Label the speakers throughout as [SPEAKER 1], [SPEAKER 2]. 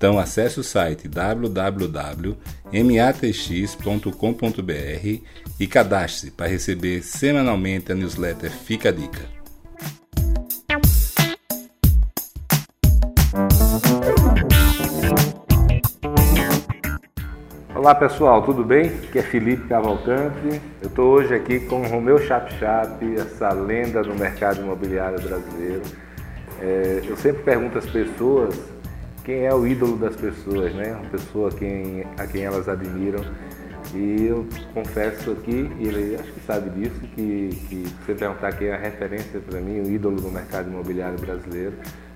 [SPEAKER 1] Então acesse o site www.matx.com.br e cadastre-se para receber semanalmente a newsletter Fica a Dica. Olá pessoal, tudo bem? Aqui é Felipe Cavalcante. Eu estou hoje aqui com o Romeu Chap Chap, essa lenda no mercado imobiliário brasileiro. É, eu sempre pergunto às pessoas quem é o ídolo das pessoas, né? Uma pessoa a quem, a quem elas admiram. E eu confesso aqui, e ele acho que sabe disso, que, que se você perguntar quem é a referência para mim, o ídolo do mercado imobiliário brasileiro,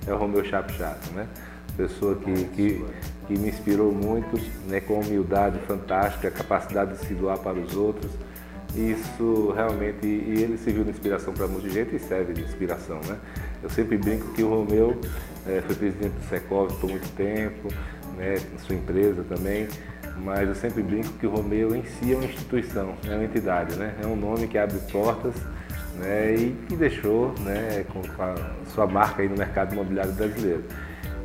[SPEAKER 1] é o Romeu Chap Chap, né? Pessoa que, que, que me inspirou muito, né, com humildade fantástica, capacidade de se doar para os outros. Isso realmente, e ele serviu de inspiração para muita gente e serve de inspiração, né? Eu sempre brinco que o Romeu é, foi presidente do Secov por muito tempo, né, sua empresa também, mas eu sempre brinco que o Romeu em si é uma instituição, é uma entidade, né? É um nome que abre portas né, e que deixou né, com a sua marca aí no mercado imobiliário brasileiro.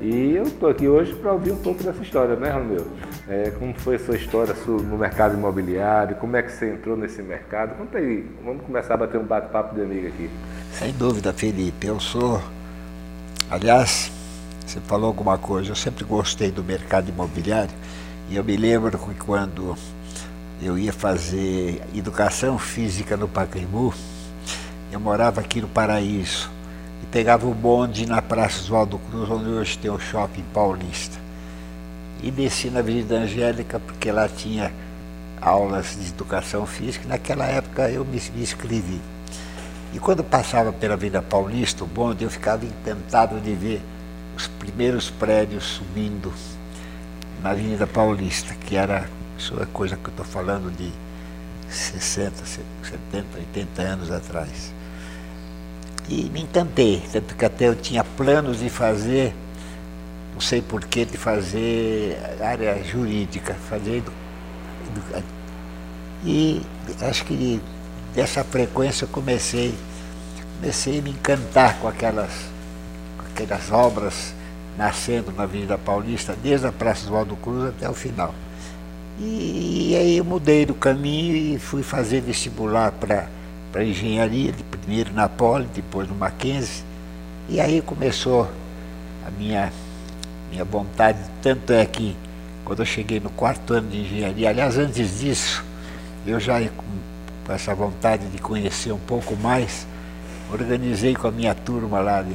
[SPEAKER 1] E eu estou aqui hoje para ouvir um pouco dessa história, né, Romeu? É, como foi a sua história no mercado imobiliário? Como é que você entrou nesse mercado? Conta aí, vamos começar a bater um bate-papo de amigo aqui.
[SPEAKER 2] Sem dúvida, Felipe. Eu sou. Aliás, você falou alguma coisa, eu sempre gostei do mercado imobiliário e eu me lembro que quando eu ia fazer educação física no Pacaembu, eu morava aqui no Paraíso e pegava o bonde na Praça Oswaldo Cruz, onde hoje tem o Shopping Paulista. E desci na Avenida Angélica, porque lá tinha aulas de educação física, e naquela época eu me, me inscrevi. E quando passava pela Avenida Paulista, o bonde, eu ficava encantado de ver os primeiros prédios subindo na Avenida Paulista, que era, isso é coisa que eu estou falando de 60, 70, 80 anos atrás. E me encantei, tanto que até eu tinha planos de fazer, não sei porquê, de fazer área jurídica, fazer e acho que dessa frequência eu comecei, comecei a me encantar com aquelas, com aquelas obras nascendo na Avenida Paulista, desde a Praça Oswaldo Cruz até o final. E, e aí eu mudei do caminho e fui fazer vestibular para engenharia, de primeiro na Poli, depois no Mackenzie. E aí começou a minha, minha vontade, tanto é que quando eu cheguei no quarto ano de engenharia, aliás, antes disso, eu já com, essa vontade de conhecer um pouco mais, organizei com a minha turma lá de,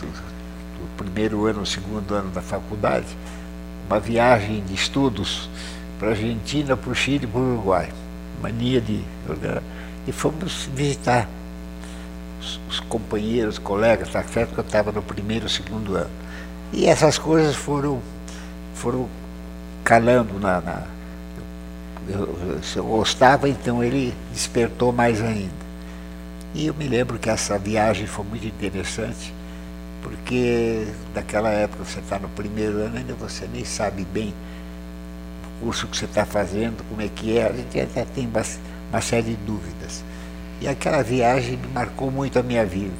[SPEAKER 2] do, do primeiro ano, segundo ano da faculdade, uma viagem de estudos para a Argentina, para o Chile e para o Uruguai. Mania de e fomos visitar os, os companheiros, colegas, tá certo que eu estava no primeiro, segundo ano. E essas coisas foram, foram calando na. na eu, eu gostava, então ele despertou mais ainda. E eu me lembro que essa viagem foi muito interessante, porque naquela época você está no primeiro ano, ainda você nem sabe bem o curso que você está fazendo, como é que é, a gente até tem uma série de dúvidas. E aquela viagem marcou muito a minha vida.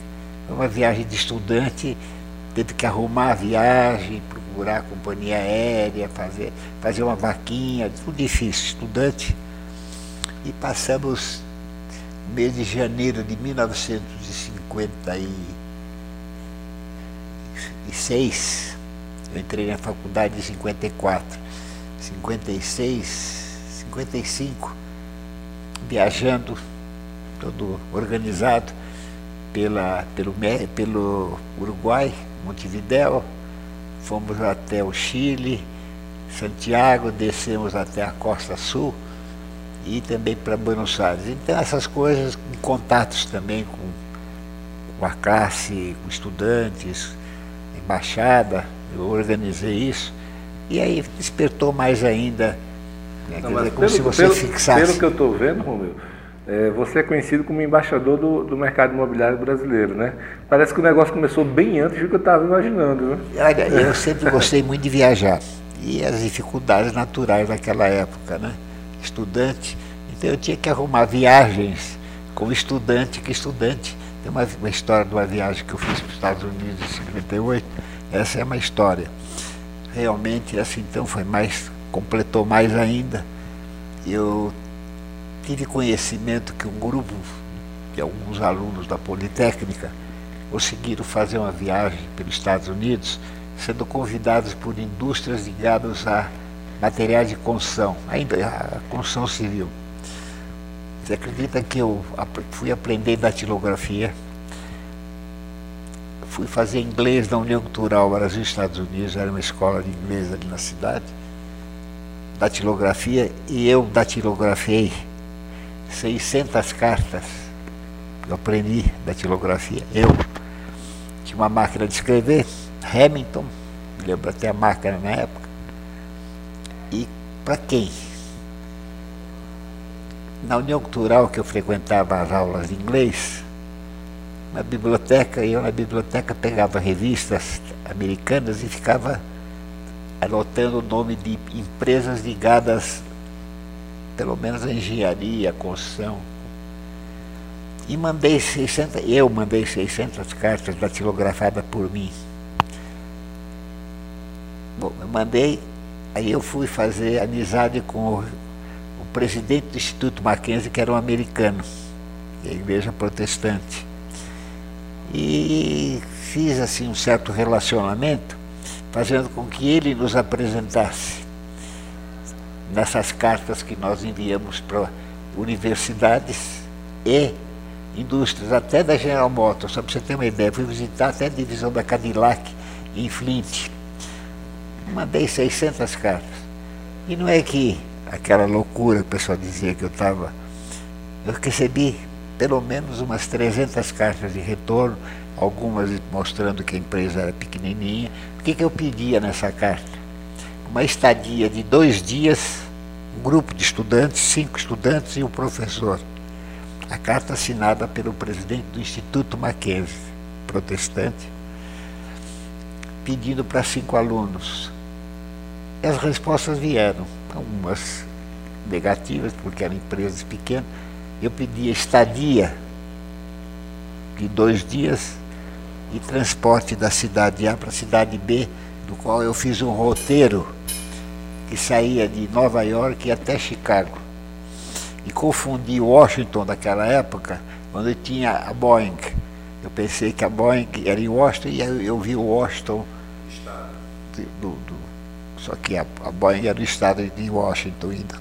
[SPEAKER 2] Foi uma viagem de estudante, teve que arrumar a viagem, procurar a companhia aérea, fazer, fazer uma vaquinha, tudo difícil, estudante. E passamos o mês de janeiro de 1956 Eu entrei na faculdade em 54, 56, 55, viajando, todo organizado pela, pelo, pelo Uruguai, Montevidéu, fomos até o Chile, Santiago, descemos até a Costa Sul e também para Buenos Aires. Então essas coisas, em contatos também com, com a classe, com estudantes, embaixada, eu organizei isso, e aí despertou mais ainda,
[SPEAKER 1] né, Não, dizer, como pelo, se você pelo, fixasse. Pelo que eu estou vendo, Romeu, é, você é conhecido como embaixador do, do, mercado imobiliário brasileiro, né? Parece que o negócio começou bem antes do que eu estava imaginando. Né?
[SPEAKER 2] Olha, eu sempre gostei muito de viajar e as dificuldades naturais daquela época, né? Estudante, então eu tinha que arrumar viagens como estudante, que estudante. Tem uma, uma história de uma viagem que eu fiz para os Estados Unidos em 58, essa é uma história. Realmente essa então foi mais, completou mais ainda. Eu tive conhecimento que um grupo de alguns alunos da Politécnica conseguiram fazer uma viagem pelos Estados Unidos, sendo convidados por indústrias ligadas a materiais de construção, ainda a construção civil. Você acredita que eu fui aprender datilografia, fui fazer inglês na União Cultural Brasil Estados Unidos, era uma escola de inglês ali na cidade, datilografia, e eu datilografei 600 cartas. Eu aprendi datilografia. Eu tinha uma máquina de escrever, Hamilton, lembro até a máquina na época. E para quem? Na União Cultural que eu frequentava as aulas de inglês, na biblioteca, eu na biblioteca pegava revistas americanas e ficava anotando o nome de empresas ligadas pelo menos a engenharia, a construção. E mandei 600, eu mandei 600 cartas datilografadas por mim. Bom, eu mandei, aí eu fui fazer amizade com o, o presidente do Instituto Mackenzie, que era um americano, da igreja protestante. E fiz assim um certo relacionamento, fazendo com que ele nos apresentasse nessas cartas que nós enviamos para universidades e indústrias, até da General Motors, só para você ter uma ideia, fui visitar até a divisão da Cadillac em Flint. Mandei 600 cartas. E não é que aquela loucura que o pessoal dizia que eu estava. Eu recebi pelo menos umas 300 cartas de retorno, algumas mostrando que a empresa era pequenininha. O que, que eu pedia nessa carta? uma estadia de dois dias, um grupo de estudantes, cinco estudantes e um professor. A carta assinada pelo presidente do Instituto Mackenzie, protestante, pedindo para cinco alunos. E as respostas vieram, algumas negativas, porque eram empresas pequenas. Eu pedia estadia de dois dias e transporte da cidade A para a cidade B, do qual eu fiz um roteiro que saía de Nova York até Chicago. E confundi Washington daquela época, quando tinha a Boeing. Eu pensei que a Boeing era em Washington e eu, eu vi o Washington. Do, do, só que a, a Boeing era no estado de Washington ainda,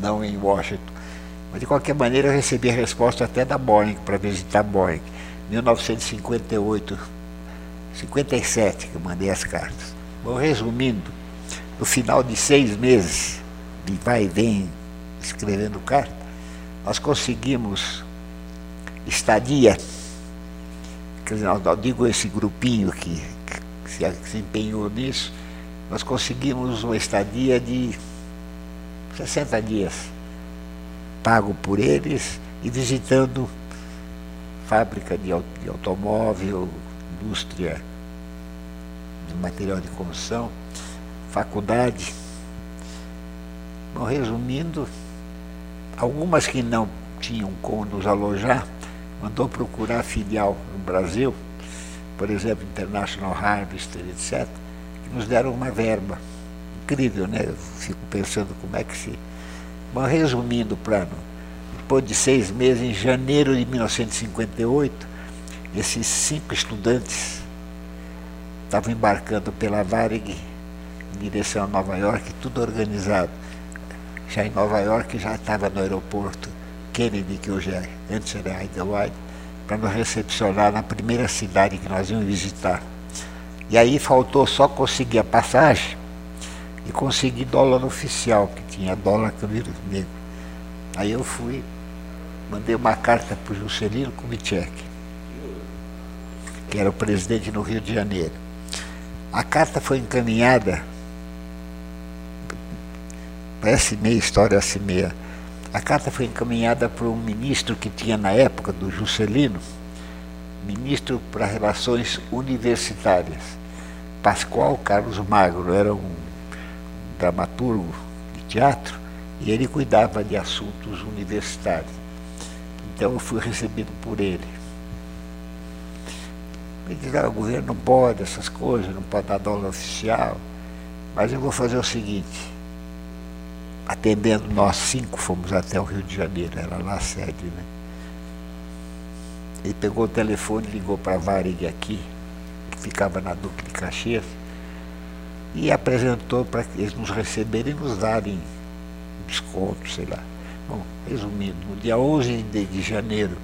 [SPEAKER 2] não em Washington. Mas de qualquer maneira eu recebi a resposta até da Boeing para visitar a Boeing. 1958, 57 que eu mandei as cartas. Bom, resumindo, no final de seis meses de vai e vem escrevendo carta, nós conseguimos estadia, quer dizer, eu digo esse grupinho que, que se, que se empenhou nisso, nós conseguimos uma estadia de 60 dias, pago por eles e visitando fábrica de, de automóvel, indústria de material de construção faculdade. Bom, resumindo, algumas que não tinham como nos alojar, mandou procurar filial no Brasil, por exemplo, International Harvester, etc., que nos deram uma verba. Incrível, né? Eu fico pensando como é que se. Bom, resumindo o plano, depois de seis meses, em janeiro de 1958, esses cinco estudantes estava embarcando pela Varig direção a Nova York, tudo organizado. Já em Nova York já estava no aeroporto Kennedy, que hoje é, antes era Idlewild, para nos recepcionar na primeira cidade que nós íamos visitar. E aí faltou só conseguir a passagem e conseguir dólar oficial, que tinha dólar câmbio negro. Aí eu fui, mandei uma carta para o Juscelino Kubitschek, que era o presidente no Rio de Janeiro. A carta foi encaminhada, parece meia história assim meia. A carta foi encaminhada para um ministro que tinha na época do Juscelino, ministro para Relações Universitárias. Pascoal Carlos Magro era um dramaturgo de teatro e ele cuidava de assuntos universitários. Então eu fui recebido por ele. Ele disse, ah, o governo não pode essas coisas, não pode dar dólar oficial, mas eu vou fazer o seguinte, atendendo nós cinco, fomos até o Rio de Janeiro, era lá a sede, né? Ele pegou o telefone, ligou para a Varig aqui, que ficava na Duque de Caxias, e apresentou para eles nos receberem e nos darem desconto, sei lá. Bom, resumindo, no dia 11 de, janeiro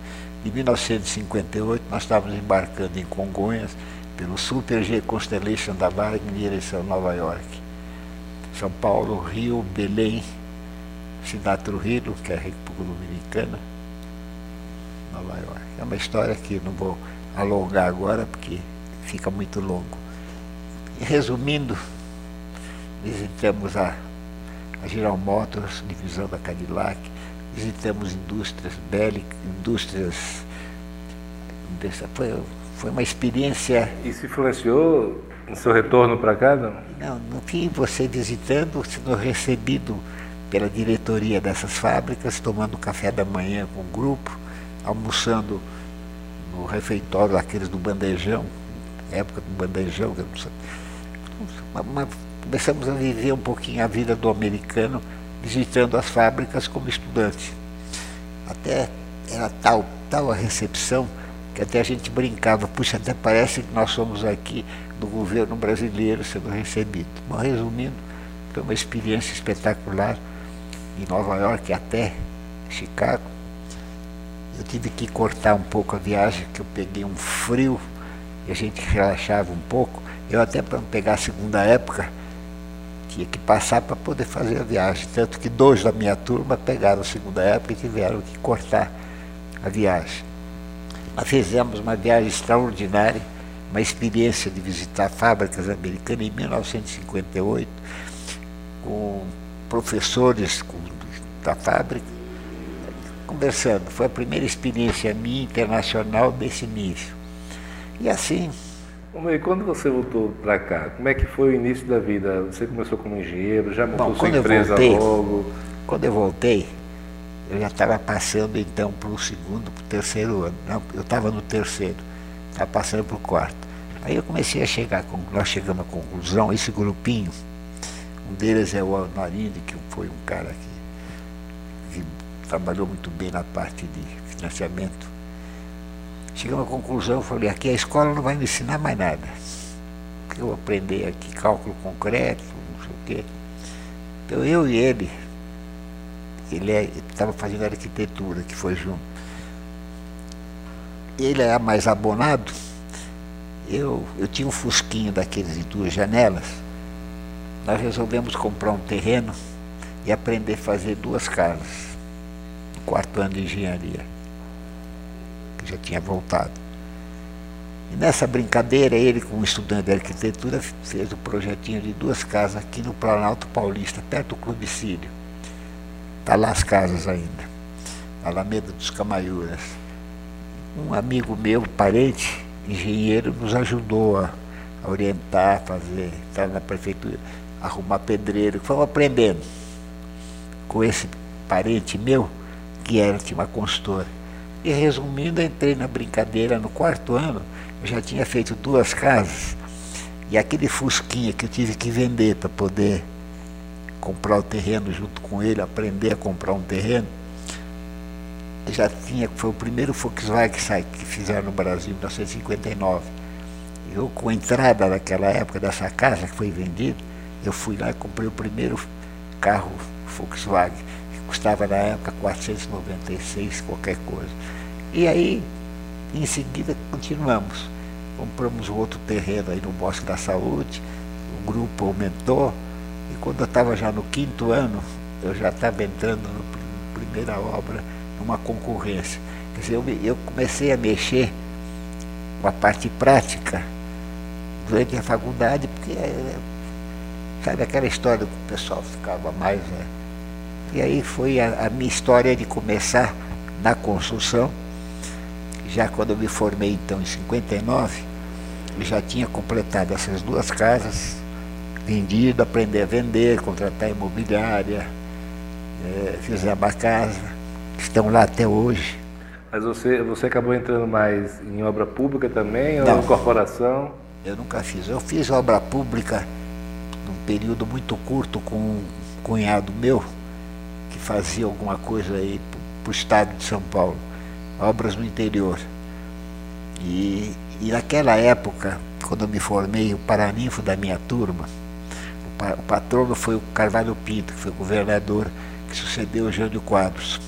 [SPEAKER 2] de 1958, nós estávamos embarcando em Congonhas pelo Super G Constellation da Varig em direção a Nova York. São Paulo, Rio, Belém, Cidade Trujillo, que é República Dominicana, Nova York. É uma história que não vou alongar agora porque fica muito longo. E resumindo, visitamos a, a General Motors, divisão da Cadillac, visitamos indústrias bélicas, indústrias. Foi, foi uma experiência.
[SPEAKER 1] Isso influenciou no seu retorno para casa?
[SPEAKER 2] Não, no fim, você visitando, sendo recebido pela diretoria dessas fábricas, tomando café da manhã com o grupo, almoçando no refeitório daqueles do bandejão, época do bandejão, uma começamos a viver um pouquinho a vida do americano, visitando as fábricas como estudante. Até era tal, tal a recepção que até a gente brincava, puxa, até parece que nós somos aqui do governo brasileiro sendo recebido. Mas resumindo, foi uma experiência espetacular em Nova York até Chicago. Eu tive que cortar um pouco a viagem, que eu peguei um frio e a gente relaxava um pouco. Eu até para pegar a segunda época, tinha que passar para poder fazer a viagem. Tanto que dois da minha turma pegaram a segunda época e tiveram que cortar a viagem. Nós fizemos uma viagem extraordinária, uma experiência de visitar fábricas americanas em 1958, com professores da fábrica, conversando. Foi a primeira experiência minha internacional desse nível. E assim
[SPEAKER 1] e quando você voltou para cá, como é que foi o início da vida? Você começou como engenheiro, já montou Bom, sua empresa voltei, logo?
[SPEAKER 2] Quando eu voltei, eu já estava passando então para o segundo, para o terceiro ano. Não, eu estava no terceiro, estava passando para o quarto. Aí eu comecei a chegar, nós chegamos à conclusão, esse grupinho, um deles é o Narinde, que foi um cara que, que trabalhou muito bem na parte de financiamento Chegamos à conclusão, falei, aqui a escola não vai me ensinar mais nada. Eu vou aprender aqui cálculo concreto, não sei o quê. Então eu e ele, ele é, estava fazendo arquitetura, que foi junto. Ele era mais abonado, eu, eu tinha um fusquinho daqueles de duas janelas. Nós resolvemos comprar um terreno e aprender a fazer duas casas, no quarto ano de engenharia já tinha voltado. E nessa brincadeira, ele, como estudante de arquitetura, fez o projetinho de duas casas aqui no Planalto Paulista, perto do Clube Sírio. Está lá as casas ainda, Alameda dos Camaiuras. Um amigo meu, parente, engenheiro, nos ajudou a, a orientar, fazer, estar na prefeitura, arrumar pedreiro, fomos aprendendo com esse parente meu, que era, tinha uma consultora. E resumindo, entrei na brincadeira no quarto ano, eu já tinha feito duas casas, e aquele fusquinha que eu tive que vender para poder comprar o terreno junto com ele, aprender a comprar um terreno, já tinha, foi o primeiro Volkswagen que fizeram no Brasil, em 1959. Eu, com a entrada daquela época dessa casa que foi vendida, eu fui lá e comprei o primeiro carro Volkswagen, que custava na época 496, qualquer coisa. E aí, em seguida, continuamos. Compramos outro terreno aí no Bosque da Saúde, o grupo aumentou, e quando eu estava já no quinto ano, eu já estava entrando na primeira obra, numa concorrência. Quer dizer, eu, eu comecei a mexer com a parte prática durante a faculdade, porque é, sabe aquela história que o pessoal ficava mais. Né? E aí foi a, a minha história de começar na construção. Já quando eu me formei então em 59, eu já tinha completado essas duas casas, vendido, aprender a vender, contratar imobiliária, é, fizemos a casa, estão lá até hoje.
[SPEAKER 1] Mas você, você acabou entrando mais em obra pública também Não, ou em corporação?
[SPEAKER 2] Eu nunca fiz. Eu fiz obra pública num período muito curto com um cunhado meu que fazia alguma coisa aí para o estado de São Paulo, obras no interior. E, e naquela época, quando eu me formei, o paraninfo da minha turma, o, pa, o patrono foi o Carvalho Pinto, que foi governador que sucedeu o Jânio Quadros.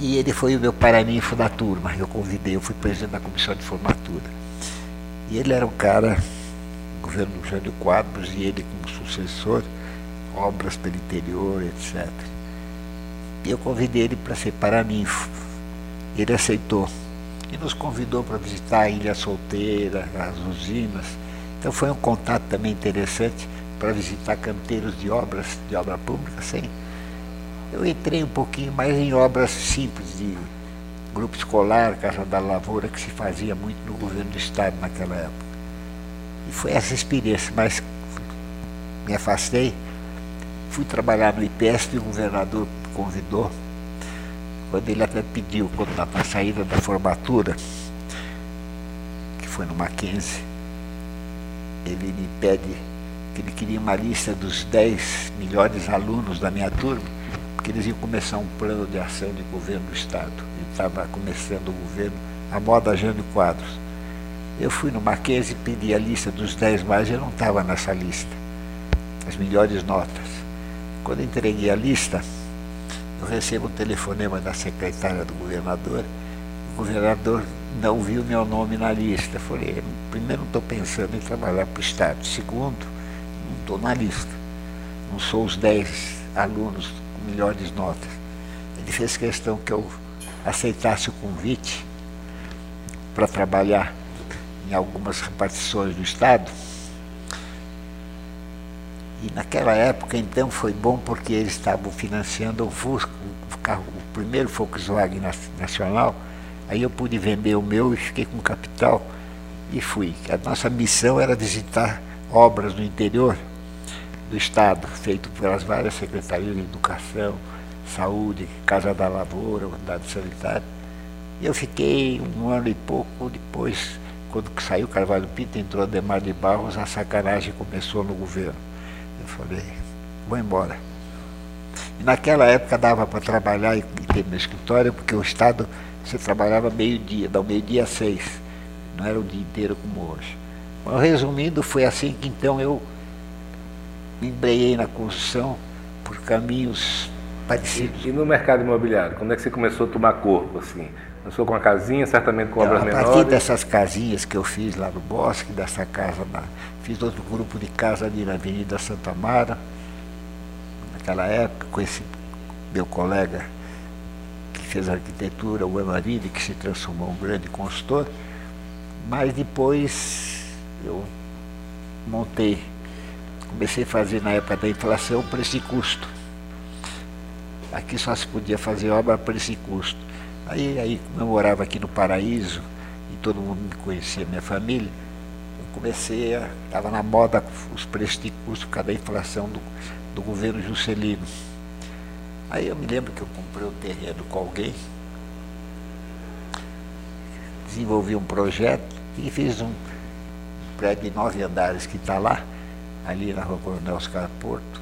[SPEAKER 2] E ele foi o meu paraninfo da turma. Eu convidei, eu fui presidente da comissão de formatura. E ele era um cara, governo do Jânio Quadros, e ele como sucessor, obras pelo interior, etc. E eu convidei ele para ser paraninfo. Ele aceitou. E nos convidou para visitar a Ilha Solteira, as usinas. Então foi um contato também interessante para visitar canteiros de obras, de obra pública, sem eu entrei um pouquinho mais em obras simples, de grupo escolar, Casa da Lavoura, que se fazia muito no governo do Estado naquela época. E foi essa experiência, mas me afastei, fui trabalhar no IPESP o governador convidou, quando ele até pediu, quando na saída da formatura, que foi no Mackenzie, ele me pede que ele queria uma lista dos 10 melhores alunos da minha turma, que eles iam começar um plano de ação de governo do Estado. Estava começando o governo, a moda Jânio Quadros. Eu fui no Marquês e pedi a lista dos 10 mais, eu não estava nessa lista, as melhores notas. Quando entreguei a lista, eu recebo um telefonema da secretária do governador. O governador não viu meu nome na lista. Eu falei, primeiro não estou pensando em trabalhar para o Estado. Segundo, não estou na lista. Não sou os 10 alunos melhores notas. Ele fez questão que eu aceitasse o convite para trabalhar em algumas repartições do Estado. E naquela época, então, foi bom porque eles estavam financiando o Fusca, o, carro, o primeiro Volkswagen nacional. Aí eu pude vender o meu e fiquei com capital e fui. A nossa missão era visitar obras no interior do Estado, feito pelas várias secretarias de educação, saúde, Casa da Lavoura, Unidade Sanitária. E eu fiquei um ano e pouco depois, quando saiu Carvalho Pinto, entrou Ademar de Barros, a sacanagem começou no governo. Eu falei, vou embora. E naquela época dava para trabalhar e ter meu escritório, porque o Estado, você trabalhava meio-dia, da meio-dia a seis, não era o dia inteiro como hoje. Mas, resumindo, foi assim que então eu me embreiei na construção por caminhos parecidos.
[SPEAKER 1] E, e, no mercado imobiliário, quando é que você começou a tomar corpo assim? Começou com uma casinha, certamente com obras menores?
[SPEAKER 2] A partir dessas casinhas que eu fiz lá no Bosque, dessa casa, na, fiz outro grupo de casa ali na Avenida Santa Mara, naquela época, com esse meu colega que fez arquitetura, o Emaride, que se transformou em um grande consultor, mas depois eu montei Comecei a fazer na época da inflação preço e custo. Aqui só se podia fazer obra preço e custo. Aí, aí como eu morava aqui no Paraíso e todo mundo me conhecia, minha família, eu comecei a. estava na moda os preços de custo por causa da inflação do, do governo Juscelino. Aí eu me lembro que eu comprei o um terreno com alguém, desenvolvi um projeto e fiz um prédio de nove andares que está lá ali na rua Coronel Oscar Porto.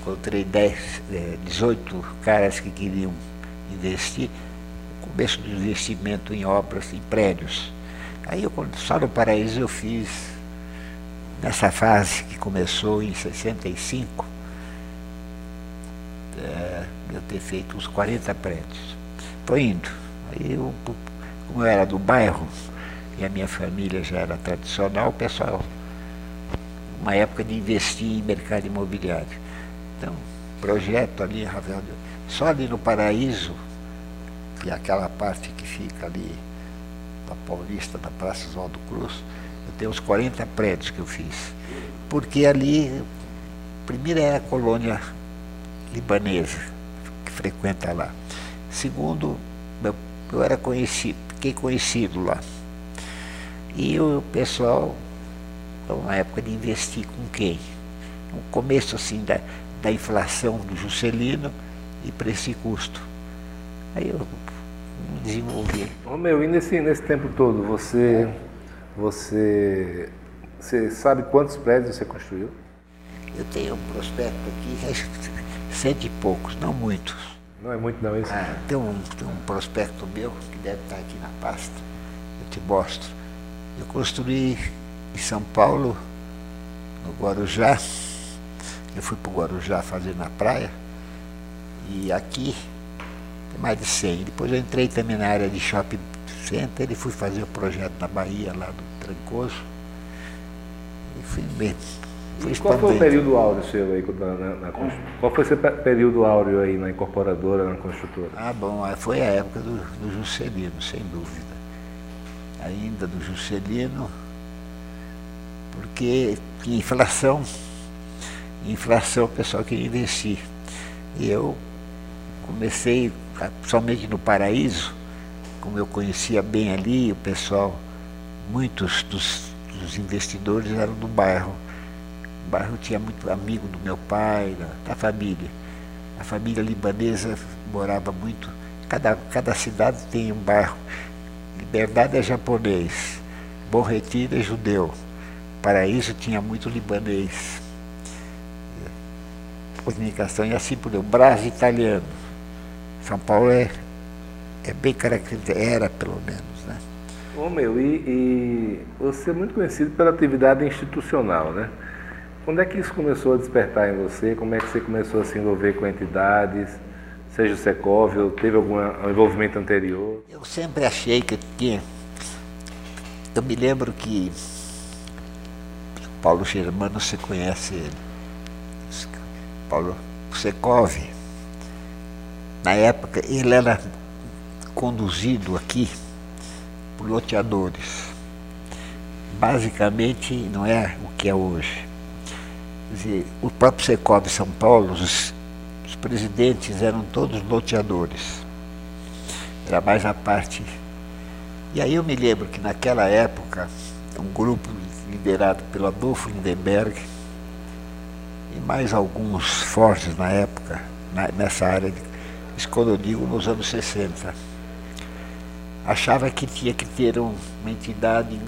[SPEAKER 2] Encontrei 10, 18 caras que queriam investir. Começo do investimento em obras, em prédios. Aí eu, só no Paraíso eu fiz, nessa fase que começou em 65, é, eu ter feito uns 40 prédios. Foi indo. Aí eu, como eu era do bairro, e a minha família já era tradicional, o pessoal, uma época de investir em mercado imobiliário. Então, projeto ali, Ravel, só ali no Paraíso, que é aquela parte que fica ali da Paulista, da Praça Oswaldo Cruz, eu tenho uns 40 prédios que eu fiz. Porque ali, primeiro era a colônia libanesa, que frequenta lá. Segundo, eu era conhecido, fiquei conhecido lá. E o pessoal, uma época de investir com quem? No começo assim da, da inflação do Juscelino e preço e custo. Aí eu desenvolvi.
[SPEAKER 1] Ô meu, e nesse, nesse tempo todo, você, você, você sabe quantos prédios você construiu?
[SPEAKER 2] Eu tenho um prospecto aqui, cento e poucos, não muitos.
[SPEAKER 1] Não é muito não isso?
[SPEAKER 2] Ah, tem, um, tem um prospecto meu que deve estar aqui na pasta. Eu te mostro. Eu construí em São Paulo, no Guarujá. Eu fui para o Guarujá fazer na praia. E aqui tem mais de 100. Depois eu entrei também na área de shopping center e fui fazer o projeto na Bahia, lá do Trancoso. E fui mesmo.
[SPEAKER 1] Fui qual foi o período áureo seu aí na, na, na Qual foi o seu período áureo aí na incorporadora, na construtora?
[SPEAKER 2] Ah, bom, foi a época do, do Juscelino, sem dúvida. Ainda do Juscelino, porque inflação, inflação o pessoal queria investir. E eu comecei somente no Paraíso, como eu conhecia bem ali, o pessoal, muitos dos, dos investidores eram do bairro. O bairro tinha muito amigo do meu pai, da, da família. A família libanesa morava muito. Cada, cada cidade tem um bairro. Liberdade é japonês, Bom Retiro é judeu. Paraíso tinha muito libanês. Comunicação e assim por exemplo, Brás italiano. São Paulo é, é bem característico, era pelo menos. Né?
[SPEAKER 1] Ô meu, e, e, você é muito conhecido pela atividade institucional, né? Quando é que isso começou a despertar em você? Como é que você começou a se envolver com entidades? Seja o Secov, ou teve algum envolvimento anterior?
[SPEAKER 2] Eu sempre achei que tinha. Eu me lembro que Paulo Germano, você conhece ele. Paulo Secov na época, ele era conduzido aqui por loteadores. Basicamente, não é o que é hoje. O próprio Secov São Paulo, os, os presidentes eram todos loteadores. Era mais a parte. E aí eu me lembro que naquela época, um grupo liderado pelo Adolfo Lindenberg e mais alguns fortes na época, na, nessa área de isso quando eu digo nos anos 60. Achava que tinha que ter uma entidade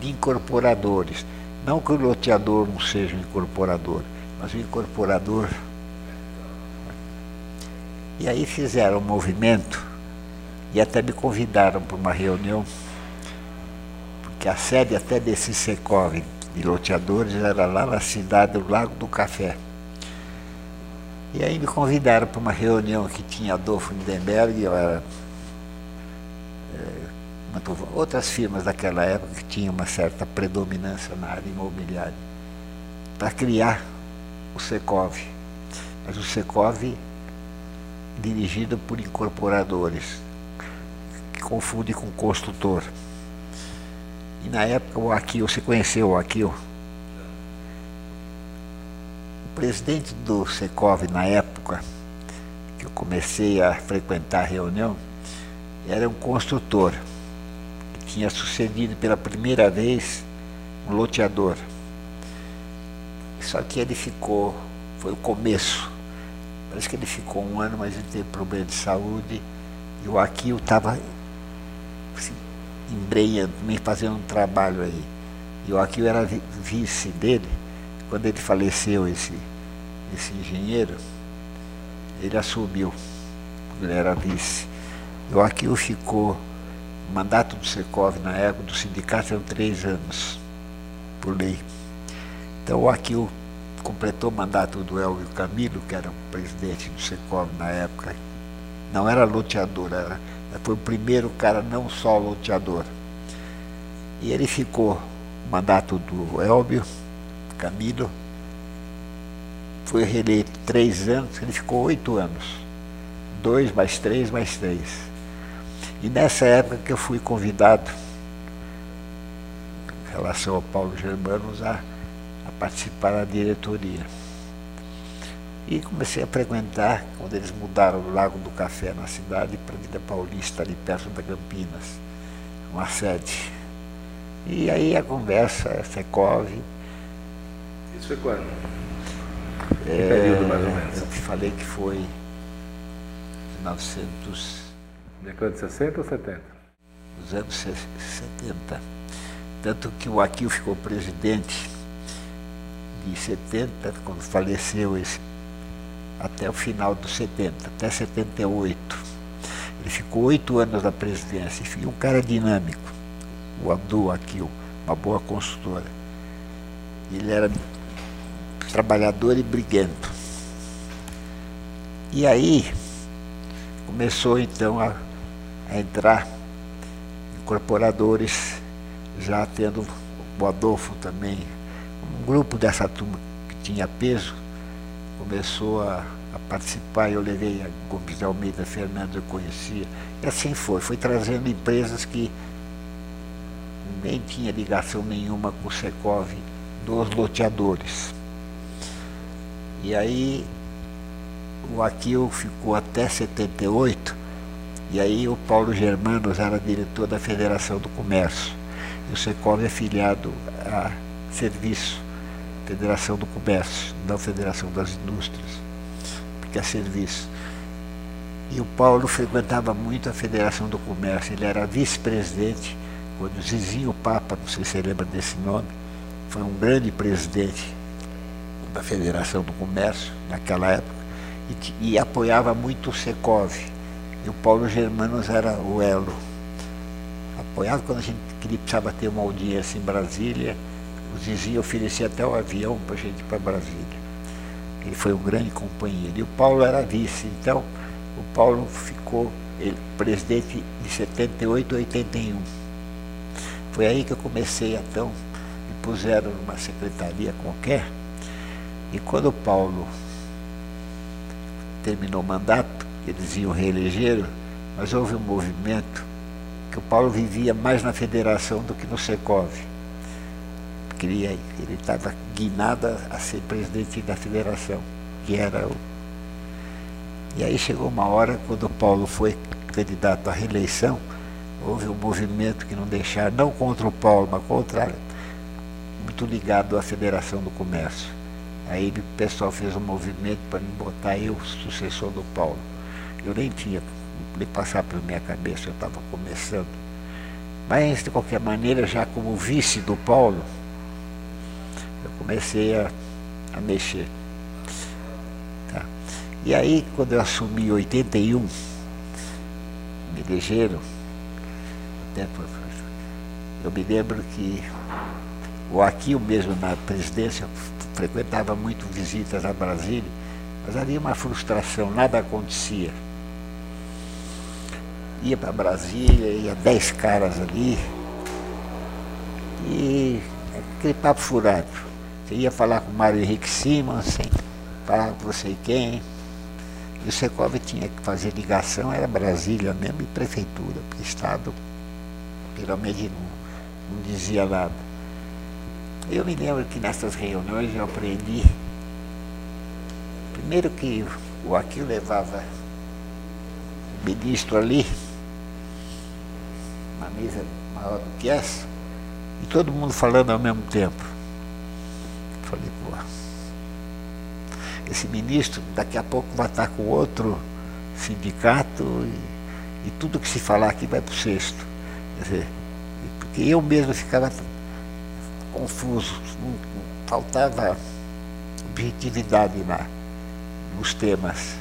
[SPEAKER 2] de incorporadores. Não que o loteador não seja um incorporador, mas o incorporador. E aí fizeram um movimento e até me convidaram para uma reunião, porque a sede até desse Secov de loteadores era lá na cidade do Lago do Café. E aí me convidaram para uma reunião que tinha Adolfo Lindenberg, eu era, é, outras firmas daquela época que tinham uma certa predominância na área imobiliária, para criar o Secov. Mas o Secov dirigido por incorporadores, que confunde com construtor. E na época o Aquil, você conheceu o Aquil? presidente do Secov na época, que eu comecei a frequentar a reunião, era um construtor, que tinha sucedido pela primeira vez um loteador. Só que ele ficou, foi o começo, parece que ele ficou um ano, mas ele teve problema de saúde, e o Aquil estava embreando, me fazendo um trabalho aí. E o Aquil era vice dele, quando ele faleceu, esse esse engenheiro, ele assumiu, ele era vice. O Aquil ficou O mandato do Secov na época do sindicato eram três anos, por lei. Então o Aquil completou o mandato do Elvio Camilo, que era o presidente do Secov na época. Não era loteador, era, foi o primeiro cara não só loteador. E ele ficou, mandato do Elvio Camilo, foi reeleito três anos, ele ficou oito anos. Dois mais três mais três. E nessa época que eu fui convidado, em relação ao Paulo Germanos, a, a participar da diretoria. E comecei a frequentar, quando eles mudaram o Lago do Café na cidade para a Vida Paulista, ali perto da Campinas, uma sede. E aí a conversa, Secov.
[SPEAKER 1] Isso foi quando?
[SPEAKER 2] Que é, período mais ou menos? Eu te falei que foi 1900.
[SPEAKER 1] Década de 60 ou 70?
[SPEAKER 2] Os anos 70. Tanto que o Aquil ficou presidente de 70, quando faleceu esse, até o final dos 70, até 78. Ele ficou oito anos na presidência e um cara dinâmico, o Abdul Aquil, uma boa consultora. Ele era trabalhador e briguento. E aí começou então a a entrar incorporadores, já tendo o Adolfo também. Um grupo dessa turma que tinha peso começou a, a participar. Eu levei a Gomes de Almeida Fernando, eu conhecia. E assim foi, foi trazendo empresas que nem tinha ligação nenhuma com o Secov dos loteadores. E aí o Aquil ficou até 78 e aí o Paulo Germanos era diretor da Federação do Comércio. E o Secov é filiado a Serviço, Federação do Comércio, não Federação das Indústrias, porque é serviço. E o Paulo frequentava muito a Federação do Comércio, ele era vice-presidente, quando o Zizinho Papa, não sei se você lembra desse nome, foi um grande presidente da Federação do Comércio naquela época, e, e apoiava muito o Secov e o Paulo Germanos era o elo. Apoiado quando a gente queria, precisava ter uma audiência em Brasília, o Zizinho oferecia até o avião para a gente ir para Brasília. Ele foi um grande companheiro. E o Paulo era vice, então o Paulo ficou ele, presidente de 78 a 81. Foi aí que eu comecei, então, me puseram numa secretaria qualquer, e quando o Paulo terminou o mandato, eles iam reeleger, mas houve um movimento que o Paulo vivia mais na federação do que no Secov. Queria, ele estava guinado a ser presidente da federação, que era o. E aí chegou uma hora, quando o Paulo foi candidato à reeleição, houve um movimento que não deixaram, não contra o Paulo, mas contra, muito ligado à Federação do Comércio. Aí o pessoal fez um movimento para me botar eu, sucessor do Paulo. Eu nem tinha nem passar pela minha cabeça, eu estava começando. Mas, de qualquer maneira, já como vice do Paulo, eu comecei a, a mexer. Tá? E aí, quando eu assumi em 81, me elegeram, até, eu me lembro que o Aquil mesmo na presidência frequentava muito visitas a Brasília, mas havia uma frustração, nada acontecia ia para Brasília, ia dez caras ali. E aquele papo furado. Você ia falar com o Mário Henrique Simonsen, falar com você quem. E o Secov tinha que fazer ligação, era Brasília mesmo e prefeitura, porque Estado geralmente não, não dizia nada. Eu me lembro que nessas reuniões eu aprendi, primeiro que o Aquil levava o ministro ali, uma mesa maior do que essa, e todo mundo falando ao mesmo tempo. Falei, pô, esse ministro daqui a pouco vai estar com outro sindicato e, e tudo que se falar aqui vai para o sexto. Quer dizer, porque eu mesmo ficava confuso, faltava objetividade na, nos temas.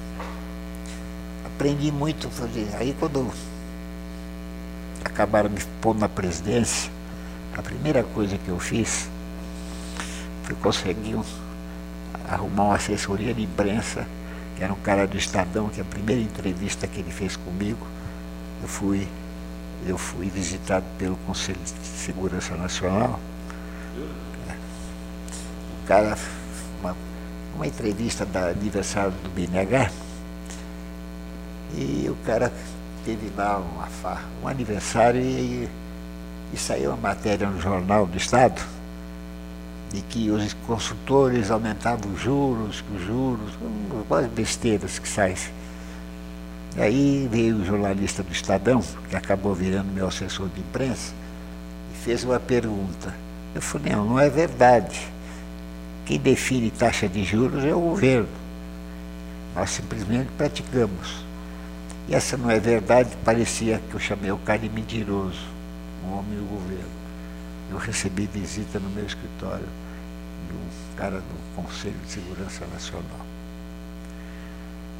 [SPEAKER 2] Aprendi muito, aí quando acabaram me pondo na presidência, a primeira coisa que eu fiz foi conseguir um, arrumar uma assessoria de imprensa, que era um cara do Estadão, que a primeira entrevista que ele fez comigo, eu fui, eu fui visitado pelo Conselho de Segurança Nacional. O cara, uma, uma entrevista da aniversário do BNH, e o cara teve lá uma, um aniversário e, e saiu uma matéria no Jornal do Estado de que os consultores aumentavam os juros, os juros, quase besteiras que saem. E aí veio o jornalista do Estadão, que acabou virando meu assessor de imprensa, e fez uma pergunta. Eu falei, não, não é verdade. Quem define taxa de juros é o governo. Nós simplesmente praticamos. E essa não é verdade, parecia que eu chamei o cara de mentiroso, um homem do governo. Eu recebi visita no meu escritório de um cara do Conselho de Segurança Nacional.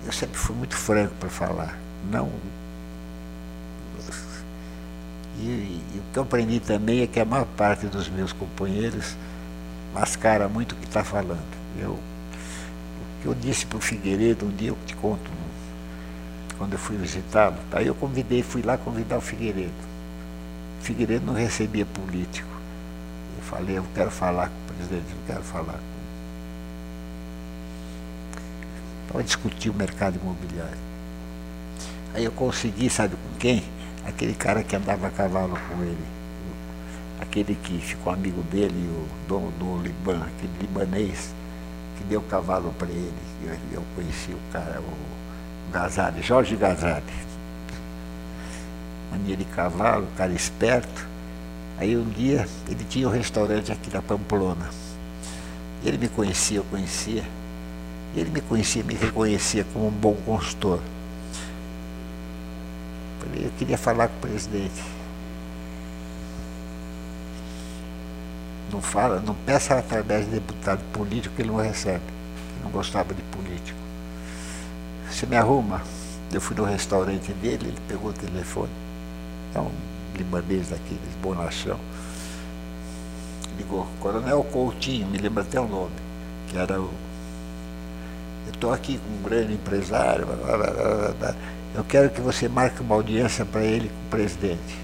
[SPEAKER 2] Eu sempre fui muito franco para falar. Não. E, e, o que eu aprendi também é que a maior parte dos meus companheiros mascara muito o que está falando. Eu, o que eu disse para o Figueiredo, um dia eu te conto, quando eu fui visitá-lo, aí eu convidei, fui lá convidar o Figueiredo. O Figueiredo não recebia político. Falei, eu quero falar com o presidente, eu quero falar com para discutir o mercado imobiliário. Aí eu consegui, sabe com quem? Aquele cara que andava a cavalo com ele. Aquele que ficou amigo dele, o dono do Liban, aquele libanês, que deu cavalo para ele. Eu, eu, conheci o cara, o Gazali, Jorge Gazali. Mania de cavalo, cara esperto. Aí um dia ele tinha um restaurante aqui na Pamplona. Ele me conhecia, eu conhecia. Ele me conhecia, me reconhecia como um bom consultor. Falei, eu queria falar com o presidente. Não fala, não peça através de deputado político que ele não recebe. Ele não gostava de político. Você me arruma? Eu fui no restaurante dele, ele pegou o telefone. Um libanês daqueles, bonachão. Ligou, Coronel Coutinho, me lembra até o nome, que era o eu estou aqui com um grande empresário, blá, blá, blá, eu quero que você marque uma audiência para ele com o presidente.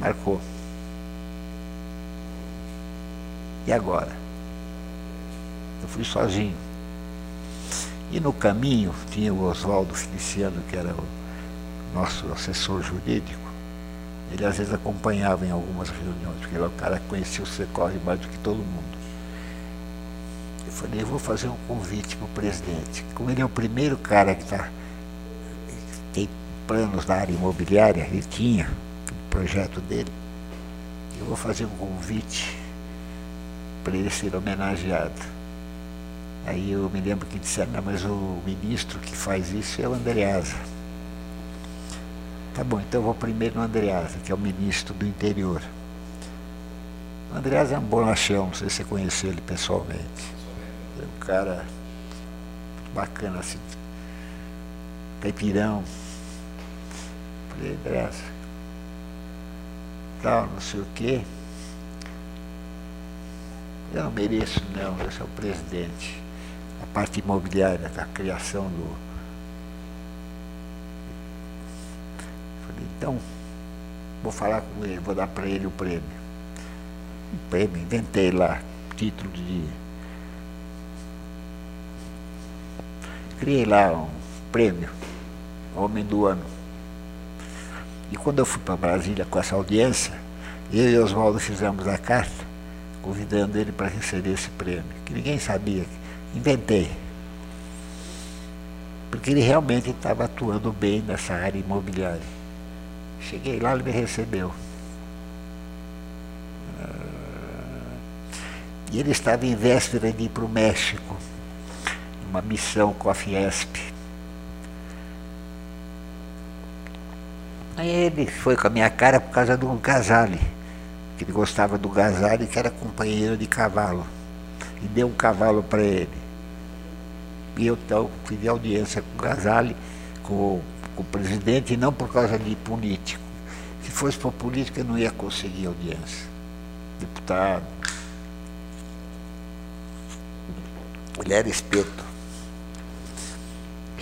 [SPEAKER 2] Marcou. E agora? Eu fui sozinho. E no caminho tinha o Oswaldo Feliciano, que era o nosso assessor jurídico. Ele às vezes acompanhava em algumas reuniões, porque ele é o cara que conhecia o Secorre mais do que todo mundo. Eu falei, eu vou fazer um convite para o presidente. Como ele é o primeiro cara que tá, tem planos na área imobiliária, ele tinha o projeto dele, eu vou fazer um convite para ele ser homenageado. Aí eu me lembro que disseram, mas o ministro que faz isso é o Andreasa. Tá bom, então eu vou primeiro no Andreasa, que é o ministro do interior. O Andreasa é um bonachão, não sei se você conheceu ele pessoalmente um cara bacana, assim, caipirão. Falei, graça. Tal, não sei o quê. Eu não mereço, não, eu sou o presidente. A parte imobiliária, da criação do. Falei, então, vou falar com ele, vou dar para ele o prêmio. Um prêmio, inventei lá, título de criei lá um prêmio, Homem do Ano. E quando eu fui para Brasília com essa audiência, eu e Oswaldo fizemos a carta convidando ele para receber esse prêmio, que ninguém sabia. Inventei. Porque ele realmente estava atuando bem nessa área imobiliária. Cheguei lá, ele me recebeu. Ah, e ele estava em véspera de ir para o México uma missão com a Fiesp. Aí ele foi com a minha cara por causa do Gazali, que ele gostava do Gazali, que era companheiro de cavalo. E deu um cavalo para ele. E eu então tive audiência com o Gazali, com, com o presidente, não por causa de político. Se fosse para política, não ia conseguir audiência. Deputado. Ele era espeto.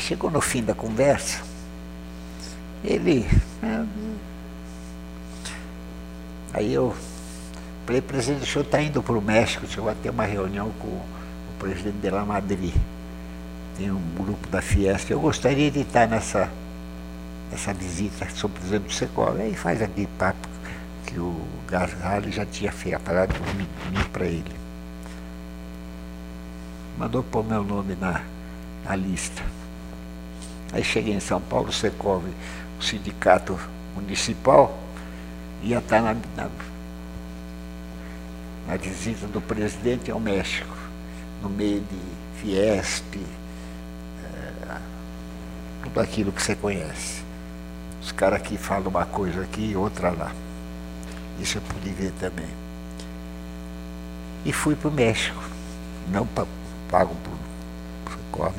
[SPEAKER 2] Chegou no fim da conversa, ele. Né, aí eu falei, presidente, o senhor está indo para o México, o senhor vai ter uma reunião com o presidente de La Madrid. Tem um grupo da Fiesta. Eu gostaria de estar nessa, nessa visita, sou presidente do Secol. Aí faz aquele papo que o Gasali já tinha feito, falado de mim para ele. Mandou pôr meu nome na, na lista. Aí cheguei em São Paulo, Secov, o sindicato municipal, ia estar na, na, na visita do presidente ao México, no meio de Fiesp, é, tudo aquilo que você conhece. Os caras aqui falam uma coisa aqui e outra lá. Isso eu pude ver também. E fui para o México, não pago por Secov,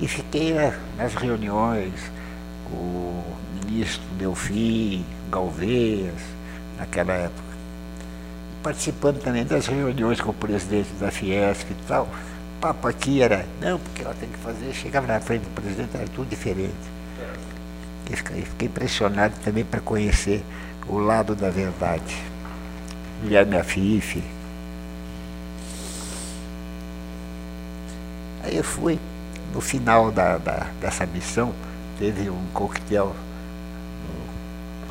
[SPEAKER 2] e fiquei nas reuniões com o ministro Delfim, Galvez, naquela época. participando também das reuniões com o presidente da Fiesp e tal. O papo aqui era, não, porque ela tem que fazer, chegava na frente do presidente, era tudo diferente. E fiquei, impressionado também para conhecer o lado da verdade. Guilherme Afife. Aí eu fui no final da, da, dessa missão, teve um coquetel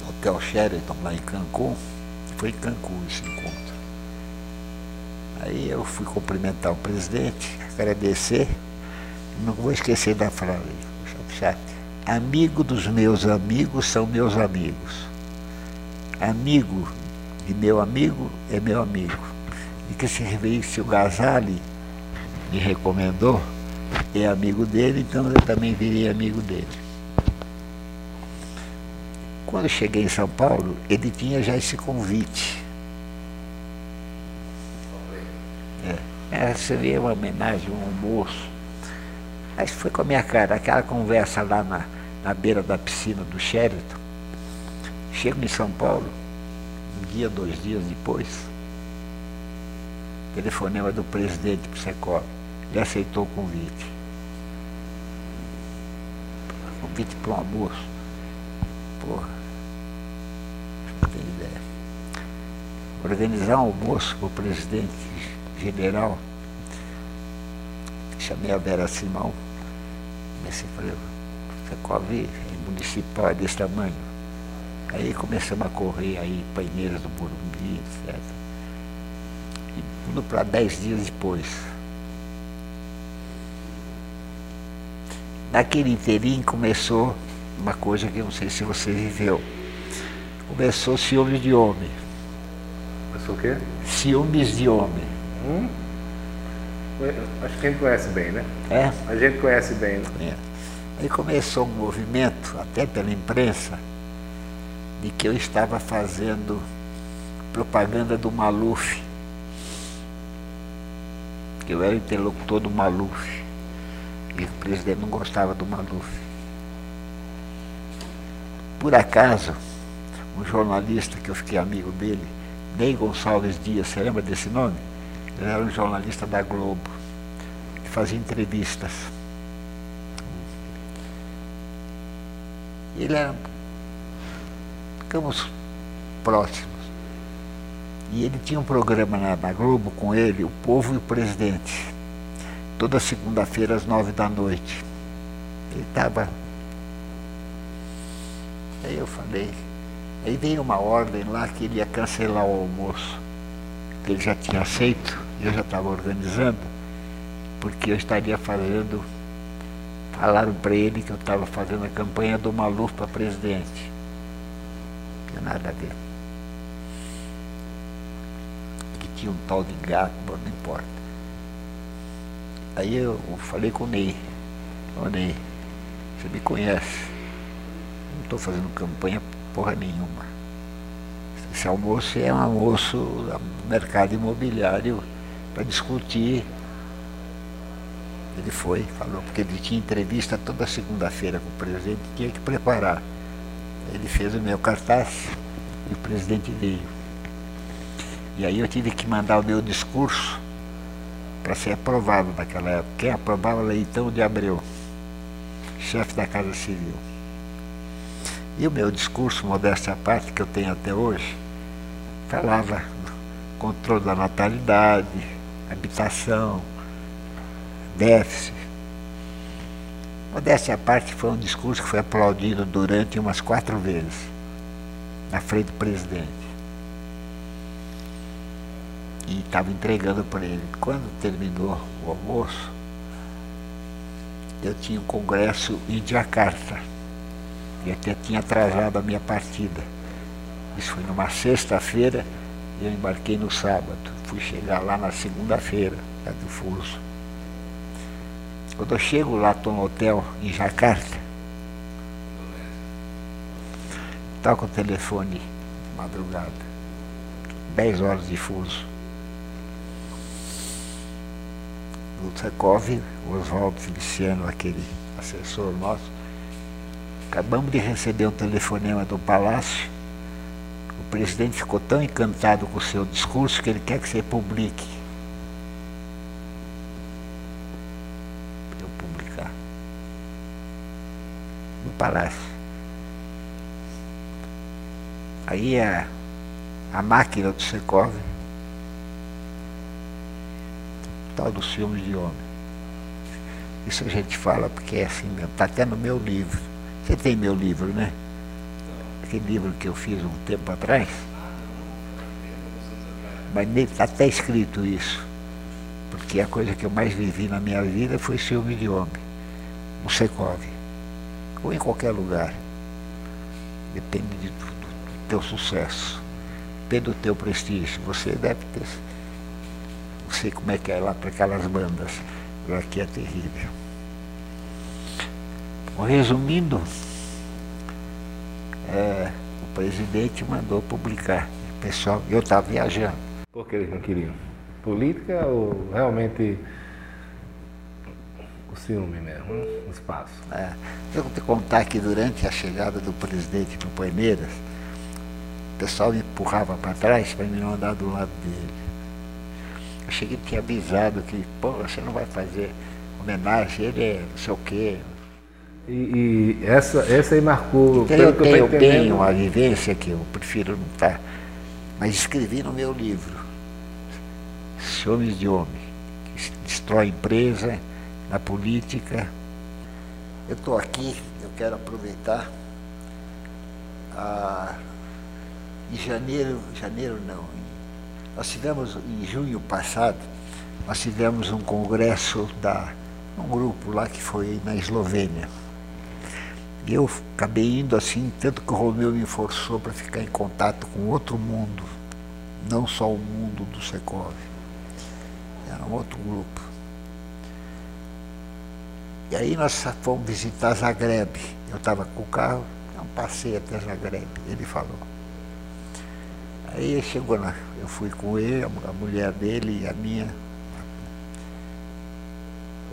[SPEAKER 2] no Hotel Sheraton, lá em Cancún. Foi em Cancún esse encontro. Aí eu fui cumprimentar o presidente, agradecer. Não vou esquecer da frase. Amigo dos meus amigos são meus amigos. Amigo de meu amigo é meu amigo. E que se o Gazali me recomendou, é amigo dele, então eu também virei amigo dele. Quando cheguei em São Paulo, ele tinha já esse convite. É, receber uma homenagem, um almoço. Aí foi com a minha cara, aquela conversa lá na, na beira da piscina do Sheraton. Chego em São Paulo, um dia, dois dias depois, telefonema do presidente Psecov. Ele aceitou o convite. Convite para um almoço. Porra. Não tem ideia. Organizar um almoço para o presidente general. Chamei a Vera Simão. Comecei a falar, Secov é municipal é desse tamanho. Aí começamos a correr aí, paineiras do Burumbi, etc. E tudo para dez dias depois. Naquele inteirinho começou uma coisa que eu não sei se você viveu. Começou ciúmes de homem.
[SPEAKER 1] Começou o quê?
[SPEAKER 2] Ciúmes de homem. Hum?
[SPEAKER 1] Acho que a gente conhece bem, né?
[SPEAKER 2] É?
[SPEAKER 1] A gente conhece bem, né?
[SPEAKER 2] É. Aí começou um movimento, até pela imprensa, de que eu estava fazendo propaganda do Maluf. Que eu era interlocutor do Maluf. E o presidente não gostava do Maluf. Por acaso, um jornalista que eu fiquei amigo dele, Ney Gonçalves Dias, você lembra desse nome? Ele era um jornalista da Globo, que fazia entrevistas. Ele era. Ficamos próximos. E ele tinha um programa na, na Globo com ele, O Povo e o Presidente toda segunda-feira às nove da noite. Ele estava. Aí eu falei. Aí veio uma ordem lá que ele ia cancelar o almoço, ele já tinha aceito, eu já estava organizando, porque eu estaria fazendo. Falaram para ele que eu estava fazendo a campanha do Maluf para presidente. Não tinha nada a ver. Que tinha um tal de gato, bom, não importa. Aí eu falei com o Ney. Ô Ney, você me conhece. Não estou fazendo campanha porra nenhuma. Esse almoço é um almoço mercado imobiliário para discutir. Ele foi, falou, porque ele tinha entrevista toda segunda-feira com o presidente, tinha que preparar. Ele fez o meu cartaz e o presidente veio. E aí eu tive que mandar o meu discurso para ser aprovado naquela época. Quem aprovava Leitão de Abreu, chefe da Casa Civil. E o meu discurso, modéstia à parte, que eu tenho até hoje, falava controle da natalidade, habitação, déficit. Modéstia à parte, foi um discurso que foi aplaudido durante umas quatro vezes, na frente do presidente. E estava entregando para ele. Quando terminou o almoço, eu tinha um congresso em Jakarta. E até tinha atrasado a minha partida. Isso foi numa sexta-feira eu embarquei no sábado. Fui chegar lá na segunda-feira, do fuso. Quando eu chego lá, estou no hotel em Jacarta, toca o telefone madrugada, 10 horas de fuso. O Tsakov, o Oswaldo Feliciano, aquele assessor nosso, acabamos de receber um telefonema do Palácio. Presidente ficou tão encantado com o seu discurso que ele quer que você publique. palácio. Aí a, a máquina do Secov, tal dos filmes de homem. Isso a gente fala porque é assim mesmo, está até no meu livro. Você tem meu livro, né? Aquele livro que eu fiz um tempo atrás. Mas nele está até escrito isso. Porque a coisa que eu mais vivi na minha vida foi filme de homem. O Secov ou em qualquer lugar. Depende de, do, do teu sucesso, depende do teu prestígio. Você deve ter. Não sei como é que é lá para aquelas bandas. Aqui é terrível. Resumindo, o presidente mandou publicar. O pessoal, eu estava viajando.
[SPEAKER 1] Por que eles não queriam? Política ou realmente o ciúme mesmo, né? o espaço.
[SPEAKER 2] É. Eu vou te contar que durante a chegada do presidente no Paineiras, o pessoal me empurrava para trás para me não andar do lado dele. Eu cheguei e tinha avisado que, pô, você não vai fazer homenagem, ele é não sei o quê.
[SPEAKER 1] E, e essa, essa aí marcou.
[SPEAKER 2] Então, eu tenho eu bem uma vivência que eu prefiro não estar. Tá, mas escrevi no meu livro, Ciúmes de Homem, que destrói empresa, na política. Eu estou aqui, eu quero aproveitar. Ah, em janeiro, janeiro não, nós tivemos, em junho passado, nós tivemos um congresso da um grupo lá que foi na Eslovênia. Eu acabei indo assim, tanto que o Romeu me forçou para ficar em contato com outro mundo, não só o mundo do Secov. Era um outro grupo. E aí nós fomos visitar Zagreb. Eu estava com o carro, não passei até Zagreb, ele falou. Aí chegou lá, eu fui com ele, a mulher dele e a minha.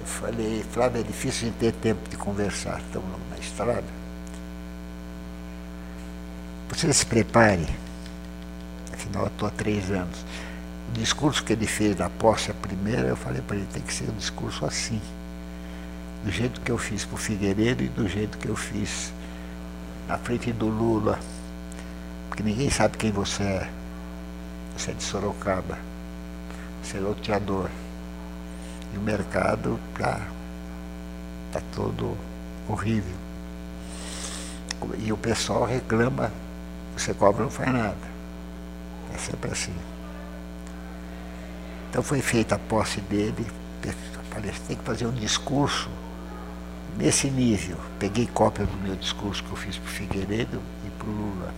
[SPEAKER 2] Eu falei, Flávio, é difícil a gente ter tempo de conversar, estamos na estrada. Você se prepare, afinal eu estou há três anos. O discurso que ele fez da posse a primeira, eu falei para ele, tem que ser um discurso assim do jeito que eu fiz para o Figueiredo e do jeito que eu fiz na frente do Lula. Porque ninguém sabe quem você é. Você é de Sorocaba. Você é loteador. E o mercado está tá todo horrível. E o pessoal reclama, você cobra não faz nada. É sempre assim. Então foi feita a posse dele, falei, tem que fazer um discurso nesse nível. Peguei cópia do meu discurso que eu fiz para o Figueiredo e para o Lula,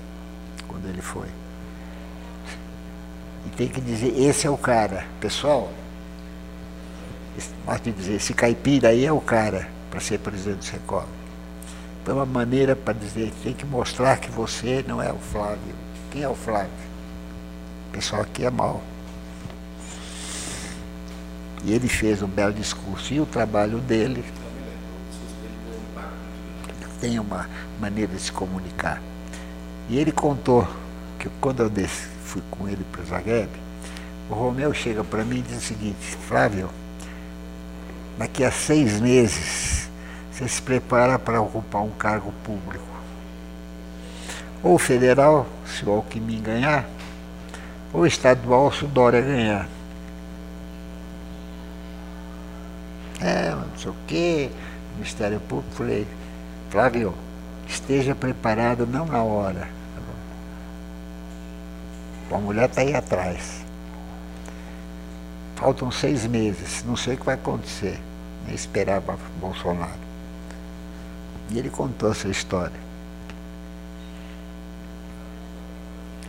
[SPEAKER 2] quando ele foi. E tem que dizer, esse é o cara. Pessoal, pode dizer, esse caipira aí é o cara para ser presidente do Secov. Foi uma maneira para dizer, tem que mostrar que você não é o Flávio. Quem é o Flávio? O pessoal aqui é mal. E ele fez um belo discurso. E o trabalho dele tem uma maneira de se comunicar. E ele contou que quando eu desci, fui com ele para o Zagreb, o Romeu chega para mim e diz o seguinte, Flávio, daqui a seis meses você se prepara para ocupar um cargo público. Ou federal, se o Alckmin ganhar, ou estadual, se o Dória ganhar. É, não sei o quê, Ministério Público, falei, Flávio, esteja preparado não na hora. A mulher está aí atrás. Faltam seis meses, não sei o que vai acontecer. Esperava Bolsonaro. E ele contou essa história.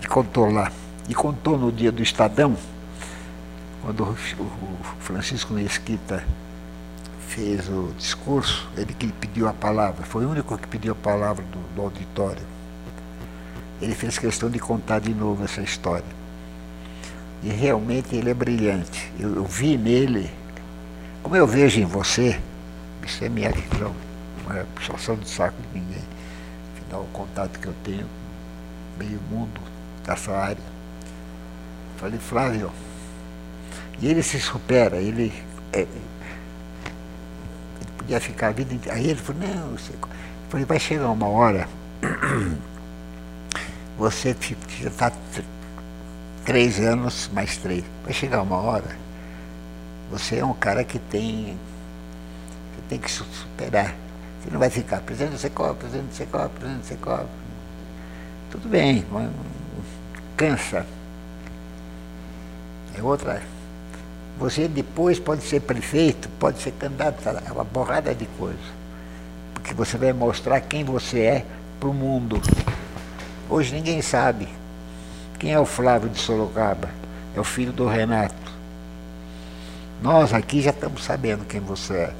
[SPEAKER 2] E contou lá. E contou no dia do Estadão, quando o Francisco Mesquita fez o discurso, ele que pediu a palavra, foi o único que pediu a palavra do, do auditório. Ele fez questão de contar de novo essa história. E realmente ele é brilhante. Eu, eu vi nele, como eu vejo em você, isso é minha visão, não é puxação de saco de ninguém. Afinal, o contato que eu tenho, meio mundo dessa área. Falei, Flávio, e ele se supera, ele, é, ele podia ficar a vida inteira. Aí ele falou, não, você... falei, vai chegar uma hora, você já está três anos mais três. Vai chegar uma hora, você é um cara que tem, você tem que superar. Você não vai ficar presidente do Secop, presidente do Secop, presidente do Secop. Tudo bem, cansa. É outra. Você depois pode ser prefeito, pode ser candidato a uma borrada de coisa. Porque você vai mostrar quem você é para o mundo. Hoje ninguém sabe. Quem é o Flávio de Sorocaba? É o filho do Renato. Nós aqui já estamos sabendo quem você é.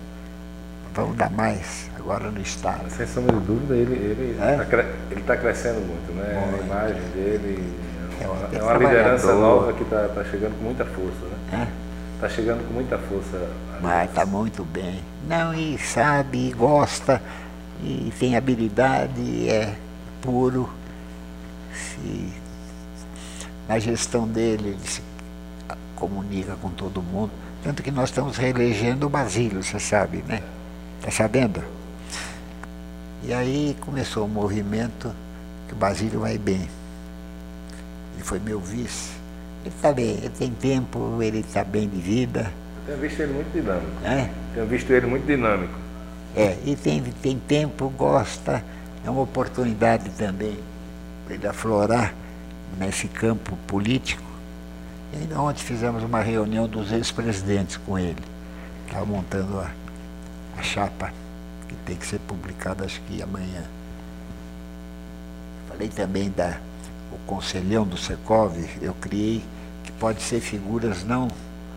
[SPEAKER 2] Vamos dar mais agora no Estado.
[SPEAKER 1] Sem sombra de dúvida, ele está é? tá crescendo muito, né? Muito. A imagem dele é uma, é uma liderança nova que está tá chegando com muita força, né? Está chegando com muita força.
[SPEAKER 2] Mas está muito bem. Não, e sabe, e gosta, e tem habilidade, é puro. Se, na gestão dele, ele se comunica com todo mundo. Tanto que nós estamos reelegendo o Basílio, você sabe, né? Está sabendo? E aí começou o movimento que o Basílio vai bem. Ele foi meu vice. Ele está bem, ele tem tempo, ele está bem de vida.
[SPEAKER 1] Tenho visto ele muito dinâmico. É? Tenho visto ele muito dinâmico.
[SPEAKER 2] É, e tem, tem tempo, gosta, é uma oportunidade também para ele aflorar nesse campo político. E ainda ontem fizemos uma reunião dos ex-presidentes com ele. Estava montando a, a chapa que tem que ser publicada acho que amanhã. Falei também da o conselhão do Secov, eu criei que pode ser figuras não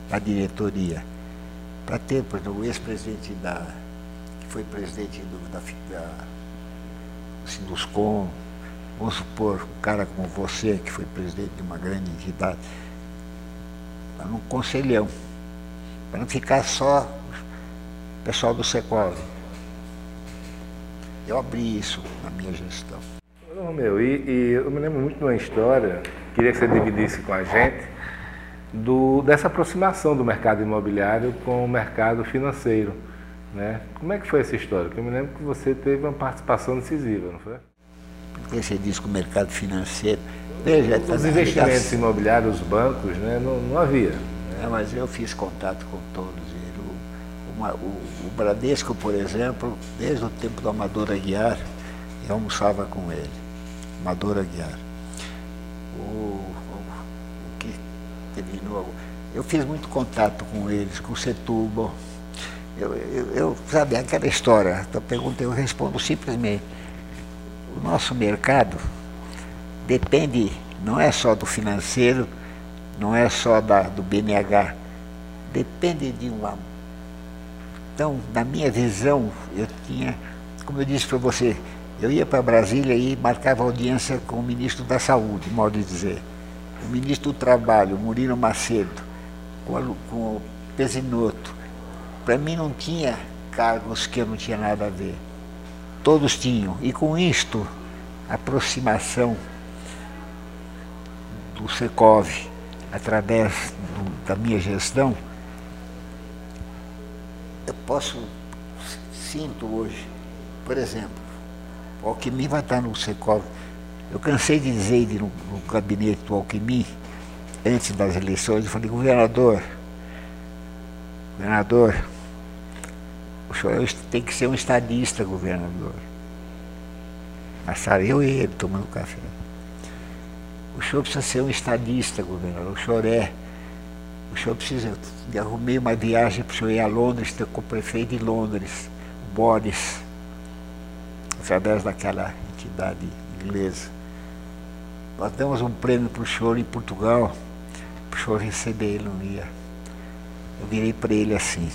[SPEAKER 2] da diretoria. Para ter, por exemplo, o ex-presidente da. que foi presidente do, da, da Sinduscom, vamos supor, um cara como você, que foi presidente de uma grande entidade, para um conselhão, para não ficar só o pessoal do Secov. Eu abri isso na minha gestão.
[SPEAKER 1] Romeu, e, e, eu me lembro muito de uma história, queria que você dividisse com a gente, do, dessa aproximação do mercado imobiliário com o mercado financeiro. Né? Como é que foi essa história? Porque eu me lembro que você teve uma participação decisiva, não foi?
[SPEAKER 2] Porque você diz que o mercado financeiro. Veja,
[SPEAKER 1] os tá investimentos imobiliários, os bancos, né? não, não havia.
[SPEAKER 2] Né? mas eu fiz contato com todos uma, o, o, Bradesco, por exemplo, desde o tempo do Amador Aguiar, eu almoçava com ele, Amador Aguiar. O, o, o que novo. Eu fiz muito contato com eles, com o Setúbal. Eu, eu, eu, sabe, aquela história, a pergunta eu respondo simplesmente. O nosso mercado depende, não é só do financeiro, não é só da, do BNH, depende de uma então, na minha visão, eu tinha, como eu disse para você, eu ia para Brasília e marcava audiência com o ministro da Saúde, modo de dizer, o ministro do Trabalho, Murilo Macedo, com, a, com o Pesinotto. Para mim não tinha cargos que eu não tinha nada a ver. Todos tinham. E com isto, aproximação do Secov através do, da minha gestão, eu posso, sinto hoje, por exemplo, o Alckmin vai estar no Secov. Eu cansei de dizer no, no gabinete do Alckmin, antes das eleições, eu falei, governador, governador, o senhor tem que ser um estadista, governador. Mas sabe, eu e ele tomando café. O senhor precisa ser um estadista, governador. O senhor é. O senhor precisa. Eu arrumei uma viagem para o senhor ir a Londres, com o prefeito de Londres, o Boris, através daquela entidade inglesa. Nós demos um prêmio para o senhor em Portugal, para o senhor receber, ele não ia. Eu virei para ele assim,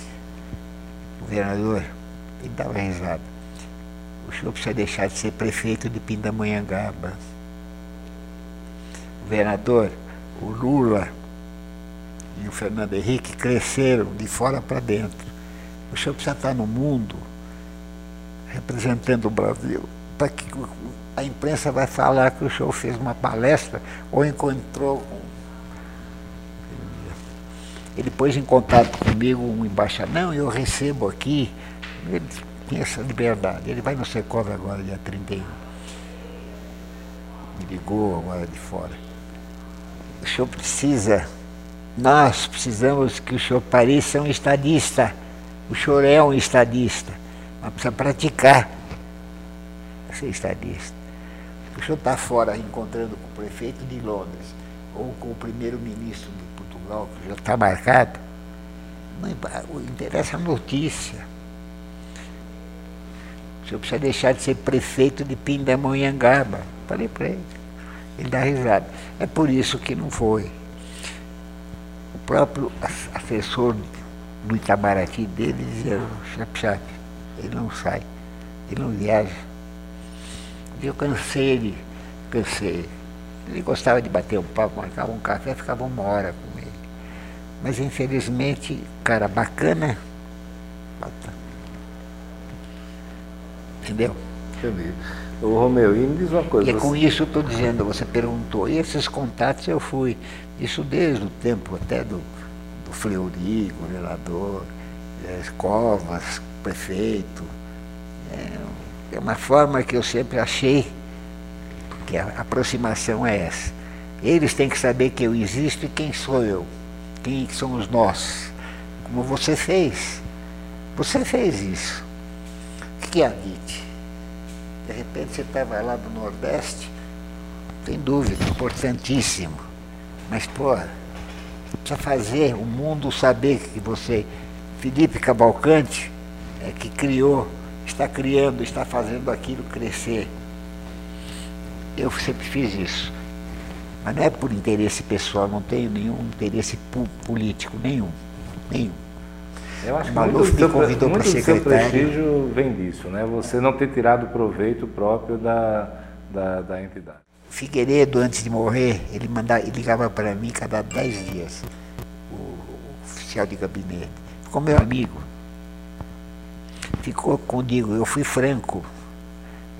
[SPEAKER 2] governador, ele dava risada. O senhor precisa deixar de ser prefeito de Pindamonhangaba. Governador, o Lula e o Fernando Henrique cresceram de fora para dentro. O senhor precisa estar no mundo representando o Brasil, para que a imprensa vai falar que o senhor fez uma palestra ou encontrou ele pôs em contato comigo um embaixador, não, eu recebo aqui, ele tem essa liberdade. Ele vai no Secov agora, dia 31. Me ligou agora de fora. O senhor precisa, nós precisamos que o senhor pareça um estadista. O senhor é um estadista, mas precisa praticar ser estadista. O senhor está fora encontrando com o prefeito de Londres ou com o primeiro-ministro de Portugal, que já está marcado, não interessa a notícia. O senhor precisa deixar de ser prefeito de Pindamonhangaba. Falei para ele. Ele dá risada. É por isso que não foi. O próprio assessor do Itamaraty dele dizia, chap chap, ele não sai, ele não viaja. Eu cansei ele, cansei. Ele gostava de bater um papo, marcava um café, ficava uma hora com ele. Mas infelizmente, cara bacana, entendeu?
[SPEAKER 1] Entendi. Ô Romeu, e me diz uma coisa.
[SPEAKER 2] E é com isso eu estou dizendo, você perguntou, e esses contatos eu fui, isso desde o tempo até do, do Fleury, governador, é, Covas, prefeito. É, é uma forma que eu sempre achei que a aproximação é essa. Eles têm que saber que eu existo e quem sou eu, quem somos nós. Como você fez. Você fez isso. O que é a DIT? De repente você estava lá do Nordeste, sem dúvida, importantíssimo. Mas, pô, precisa fazer o mundo saber que você, Felipe Cavalcante, é que criou, está criando, está fazendo aquilo crescer. Eu sempre fiz isso. Mas não é por interesse pessoal, não tenho nenhum interesse político, nenhum. Nenhum.
[SPEAKER 1] Eu acho que muito, me convidou muito do seu prestígio vem disso, né? Você não ter tirado proveito próprio da, da, da entidade.
[SPEAKER 2] Figueiredo, antes de morrer, ele, mandava, ele ligava para mim cada dez dias, o, o oficial de gabinete. Ficou meu amigo. Ficou comigo, eu fui franco.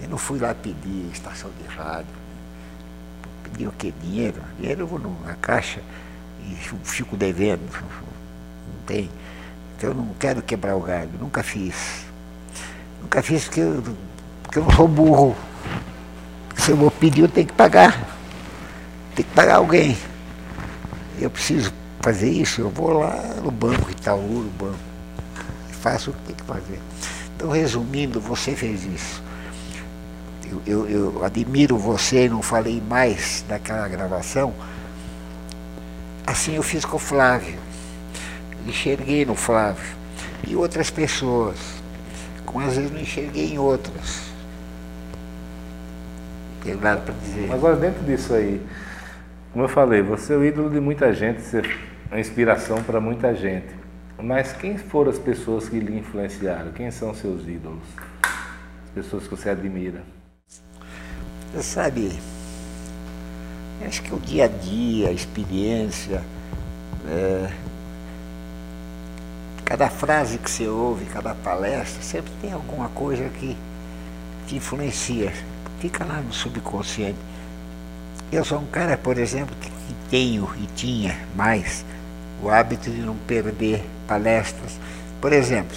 [SPEAKER 2] Eu não fui lá pedir estação de rádio. Pedir o quê? Dinheiro? Dinheiro eu vou na caixa e fico devendo. Não tem. Eu não quero quebrar o galho, nunca fiz. Nunca fiz porque eu, porque eu não sou burro. Se eu vou pedir, eu tenho que pagar. Tem que pagar alguém. Eu preciso fazer isso, eu vou lá no banco Itaú, no banco. Faço o que tem que fazer. Então, resumindo, você fez isso eu, eu, eu admiro você, não falei mais naquela gravação. Assim eu fiz com o Flávio. Enxerguei no Flávio. E outras pessoas. Como às vezes não enxerguei em outras. Tem nada para dizer.
[SPEAKER 1] Agora dentro disso aí, como eu falei, você é o ídolo de muita gente, você é uma inspiração para muita gente. Mas quem foram as pessoas que lhe influenciaram? Quem são seus ídolos? As pessoas que você admira?
[SPEAKER 2] Você sabe, acho que o dia a dia, a experiência, é, cada frase que você ouve, cada palestra, sempre tem alguma coisa que te influencia. fica lá no subconsciente. Eu sou um cara, por exemplo, que, que tenho e tinha mais o hábito de não perder palestras. Por exemplo,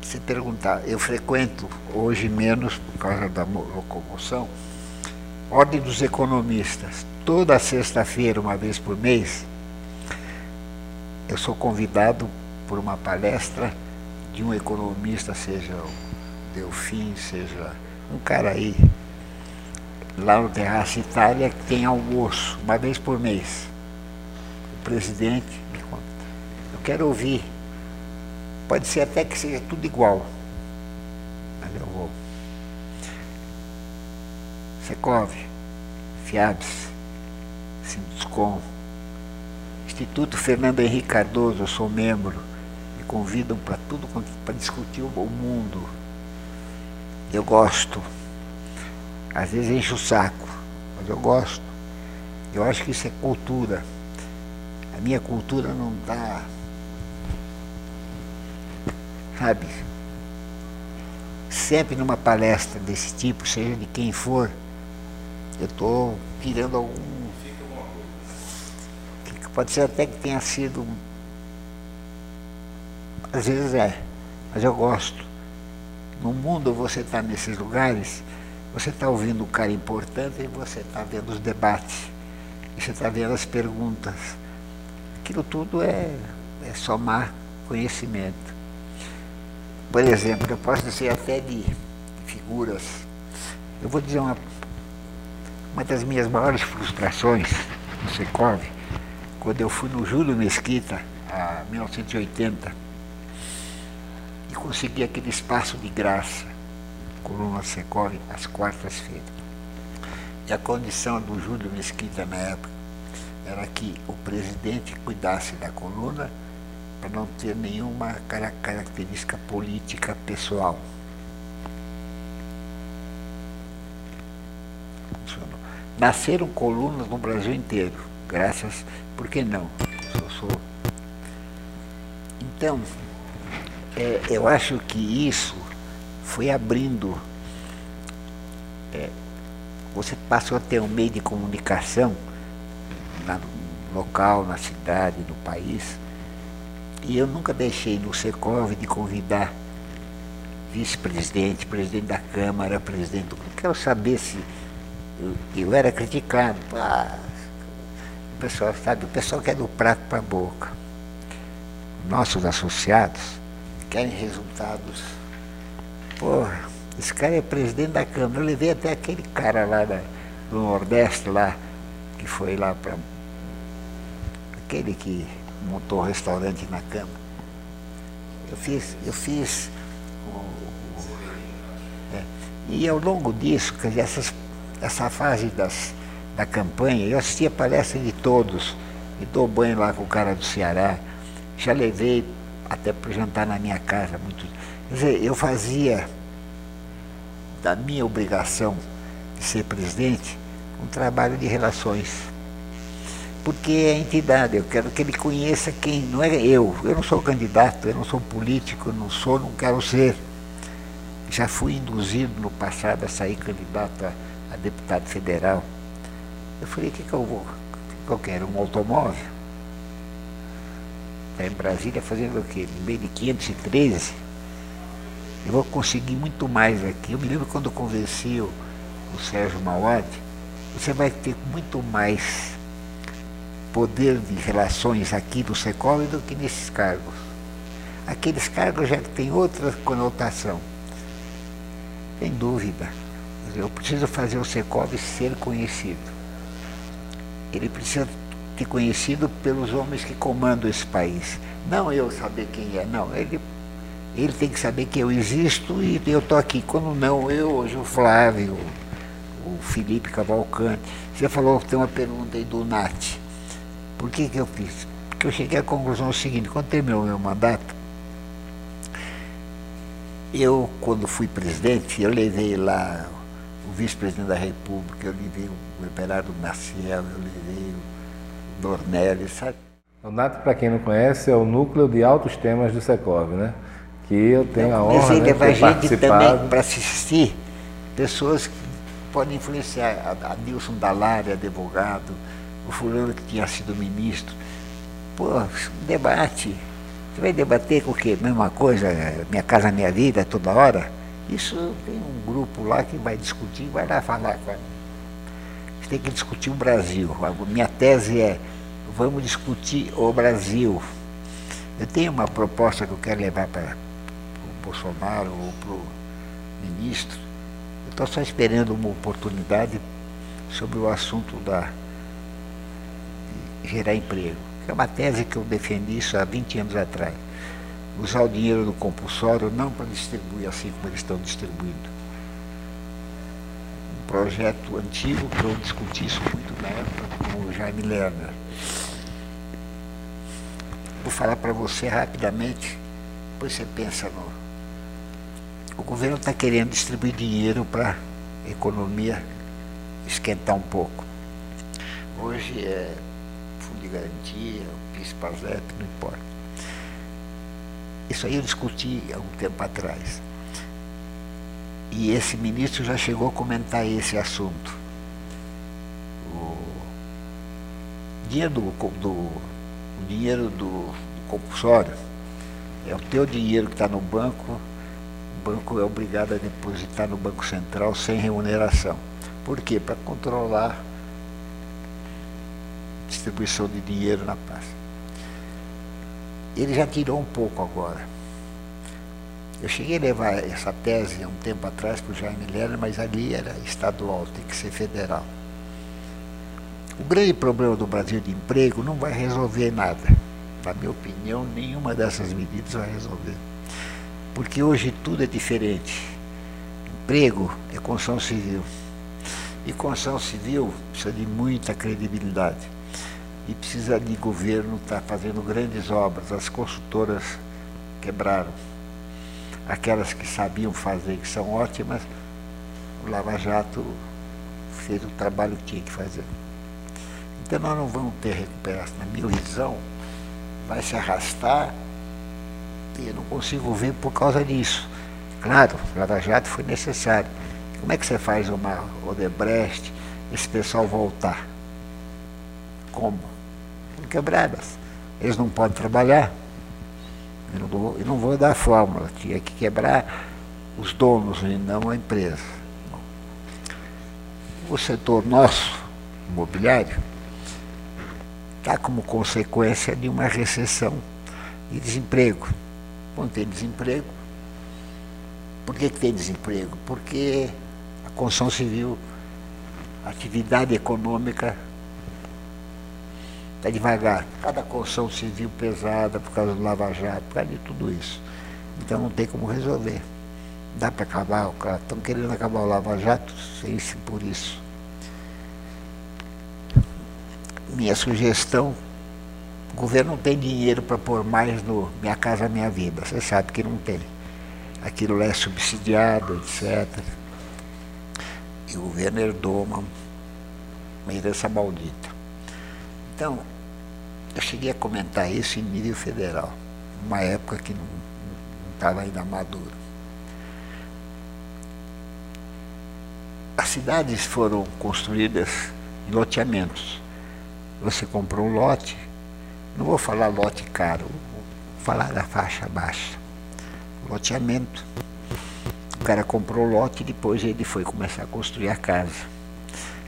[SPEAKER 2] se perguntar, eu frequento hoje menos por causa da locomoção, Ordem dos Economistas. Toda sexta-feira, uma vez por mês, eu sou convidado por uma palestra de um economista, seja o Delfim, seja um cara aí, lá no Terraço Itália, que tem almoço, uma vez por mês. O presidente me conta. Eu quero ouvir. Pode ser até que seja tudo igual. Mas eu vou. Secov, Fiabs, Sinduscom, Instituto Fernando Henrique Cardoso, eu sou membro, me convidam para tudo para discutir o mundo. Eu gosto. Às vezes enche o saco, mas eu gosto. Eu acho que isso é cultura. A minha cultura não dá. Sabe? Sempre numa palestra desse tipo, seja de quem for, eu estou tirando algum Pode ser até que tenha sido. Às vezes é, mas eu gosto. No mundo você está nesses lugares, você está ouvindo um cara importante e você está vendo os debates, e você está vendo as perguntas. Aquilo tudo é, é somar conhecimento. Por exemplo, eu posso dizer até de figuras. Eu vou dizer uma, uma das minhas maiores frustrações no Secov quando eu fui no Júlio Mesquita, em 1980, e consegui aquele espaço de graça, Coluna Secov, às quartas-feiras. E a condição do Júlio Mesquita na época era que o presidente cuidasse da coluna para não ter nenhuma característica política pessoal. Nasceram colunas no Brasil inteiro graças, por que não? Eu sou. Então, é, eu acho que isso foi abrindo. É, você passou a ter um meio de comunicação na, no local, na cidade, no país. E eu nunca deixei no Secov de convidar vice-presidente, presidente da Câmara, presidente do. Quero saber se eu, eu era criticado. Ah, pessoal, sabe, o pessoal quer do prato para a boca. Nossos associados querem resultados. Porra, esse cara é presidente da Câmara. Eu levei até aquele cara lá da, do Nordeste lá, que foi lá para. aquele que montou o restaurante na Câmara. Eu fiz, eu fiz. É, e ao longo disso, quer dizer, essas, essa fase das da campanha, eu assistia a palestra de todos, me dou banho lá com o cara do Ceará, já levei até para jantar na minha casa. Muito, quer dizer, eu fazia da minha obrigação de ser presidente um trabalho de relações. Porque é a entidade, eu quero que ele conheça quem, não é eu, eu não sou candidato, eu não sou político, eu não sou, não quero ser. Já fui induzido no passado a sair candidato a, a deputado federal eu falei, o que, que eu vou? O que eu quero? Um automóvel? Em Brasília fazendo o quê? De 513? Eu vou conseguir muito mais aqui. Eu me lembro quando convenci o, o Sérgio Mauad, você vai ter muito mais poder de relações aqui do Secol do que nesses cargos. Aqueles cargos já têm outra conotação. Sem dúvida. Eu preciso fazer o Secov ser conhecido ele precisa conhecido pelos homens que comandam esse país. Não eu saber quem é, não. Ele, ele tem que saber que eu existo e eu estou aqui. Quando não, eu, hoje o Flávio, o Felipe Cavalcante. Você falou que tem uma pergunta aí do Nat. Por que, que eu fiz? Porque eu cheguei à conclusão seguinte, quando terminou o meu mandato, eu, quando fui presidente, eu levei lá o vice-presidente da República, eu levei o Everardo Maciel, eu levei o Sabe?
[SPEAKER 1] O NAT, para quem não conhece, é o núcleo de altos temas do Secov, né? Que eu tenho eu a honra de
[SPEAKER 2] né, levar gente também para assistir pessoas pode influenciar. A, a Nilson Dalari, advogado, o fulano que tinha sido ministro. Pô, debate. Você vai debater com o quê? Mesma coisa, minha casa, minha vida, toda hora? Isso tem um grupo lá que vai discutir, vai lá falar com a tem que discutir o Brasil. A minha tese é, vamos discutir o Brasil. Eu tenho uma proposta que eu quero levar para o Bolsonaro ou para o ministro. Eu estou só esperando uma oportunidade sobre o assunto da gerar emprego. É uma tese que eu defendi isso há 20 anos atrás. Usar o dinheiro do compulsório não para distribuir assim como eles estão distribuindo. Projeto antigo que eu discuti isso muito na época com o Jaime Lerner. Vou falar para você rapidamente, depois você pensa no. O governo está querendo distribuir dinheiro para a economia esquentar um pouco. Hoje é fundo de garantia, o PIS-PASEP, não importa. Isso aí eu discuti há um tempo atrás. E esse ministro já chegou a comentar esse assunto. O dinheiro do, do, o dinheiro do, do compulsório é o teu dinheiro que está no banco, o banco é obrigado a depositar no Banco Central sem remuneração. Por quê? Para controlar distribuição de dinheiro na praça. Ele já tirou um pouco agora. Eu cheguei a levar essa tese há um tempo atrás para o Jaime Lerner, mas ali era estadual, tem que ser federal. O grande problema do Brasil de emprego não vai resolver nada. Na minha opinião, nenhuma dessas medidas vai resolver. Porque hoje tudo é diferente. Emprego é construção civil. E construção civil precisa de muita credibilidade e precisa de governo estar tá fazendo grandes obras. As consultoras quebraram. Aquelas que sabiam fazer, que são ótimas, o Lava Jato fez o trabalho que tinha que fazer. Então nós não vamos ter recuperação. Na minha visão, vai se arrastar e eu não consigo ver por causa disso. Claro, o Lava Jato foi necessário. Como é que você faz uma Odebrecht, esse pessoal voltar? Como? quebradas. Eles não podem trabalhar. Eu não vou, eu não vou dar a fórmula, tinha que quebrar os donos e não a empresa. O setor nosso, imobiliário, está como consequência de uma recessão e desemprego. Quando tem desemprego, por que, que tem desemprego? Porque a construção civil, a atividade econômica Está devagar. Cada construção civil pesada por causa do Lava Jato, por causa de tudo isso. Então não tem como resolver. Dá para acabar, estão querendo acabar o Lava Jato sem se por isso. Minha sugestão, o governo não tem dinheiro para pôr mais no Minha Casa Minha Vida. Você sabe que não tem. Aquilo lá é subsidiado, etc. E o governo herdou uma herança maldita. Então, eu cheguei a comentar isso em nível federal, uma época que não estava ainda maduro. As cidades foram construídas em loteamentos. Você comprou um lote, não vou falar lote caro, vou falar da faixa baixa. Loteamento. O cara comprou o lote e depois ele foi começar a construir a casa.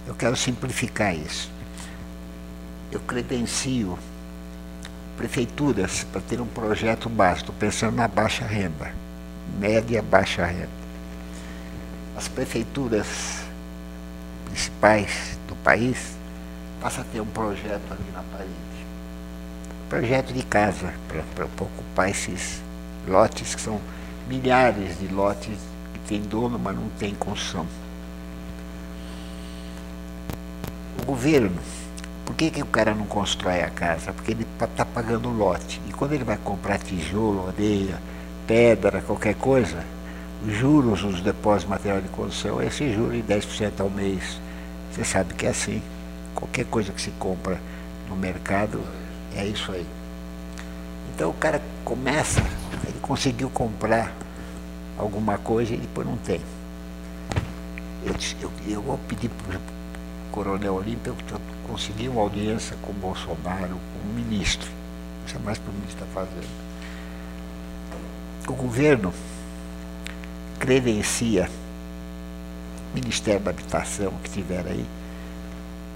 [SPEAKER 2] Eu quero simplificar isso. Eu credencio prefeituras para ter um projeto básico, pensando na baixa renda, média baixa renda. As prefeituras principais do país passam a ter um projeto ali na parede. Projeto de casa, para ocupar esses lotes, que são milhares de lotes que tem dono, mas não tem construção. O governo por que, que o cara não constrói a casa? Porque ele está pagando lote. E quando ele vai comprar tijolo, areia, pedra, qualquer coisa, os juros dos depósitos de material de construção esse juro de 10% ao mês. Você sabe que é assim. Qualquer coisa que se compra no mercado é isso aí. Então o cara começa, ele conseguiu comprar alguma coisa e depois não tem. Eu eu, eu vou pedir para o Coronel Olímpio conseguir uma audiência com o Bolsonaro, com o ministro. Isso é mais para o ministro está fazendo. O governo credencia Ministério da Habitação que tiver aí,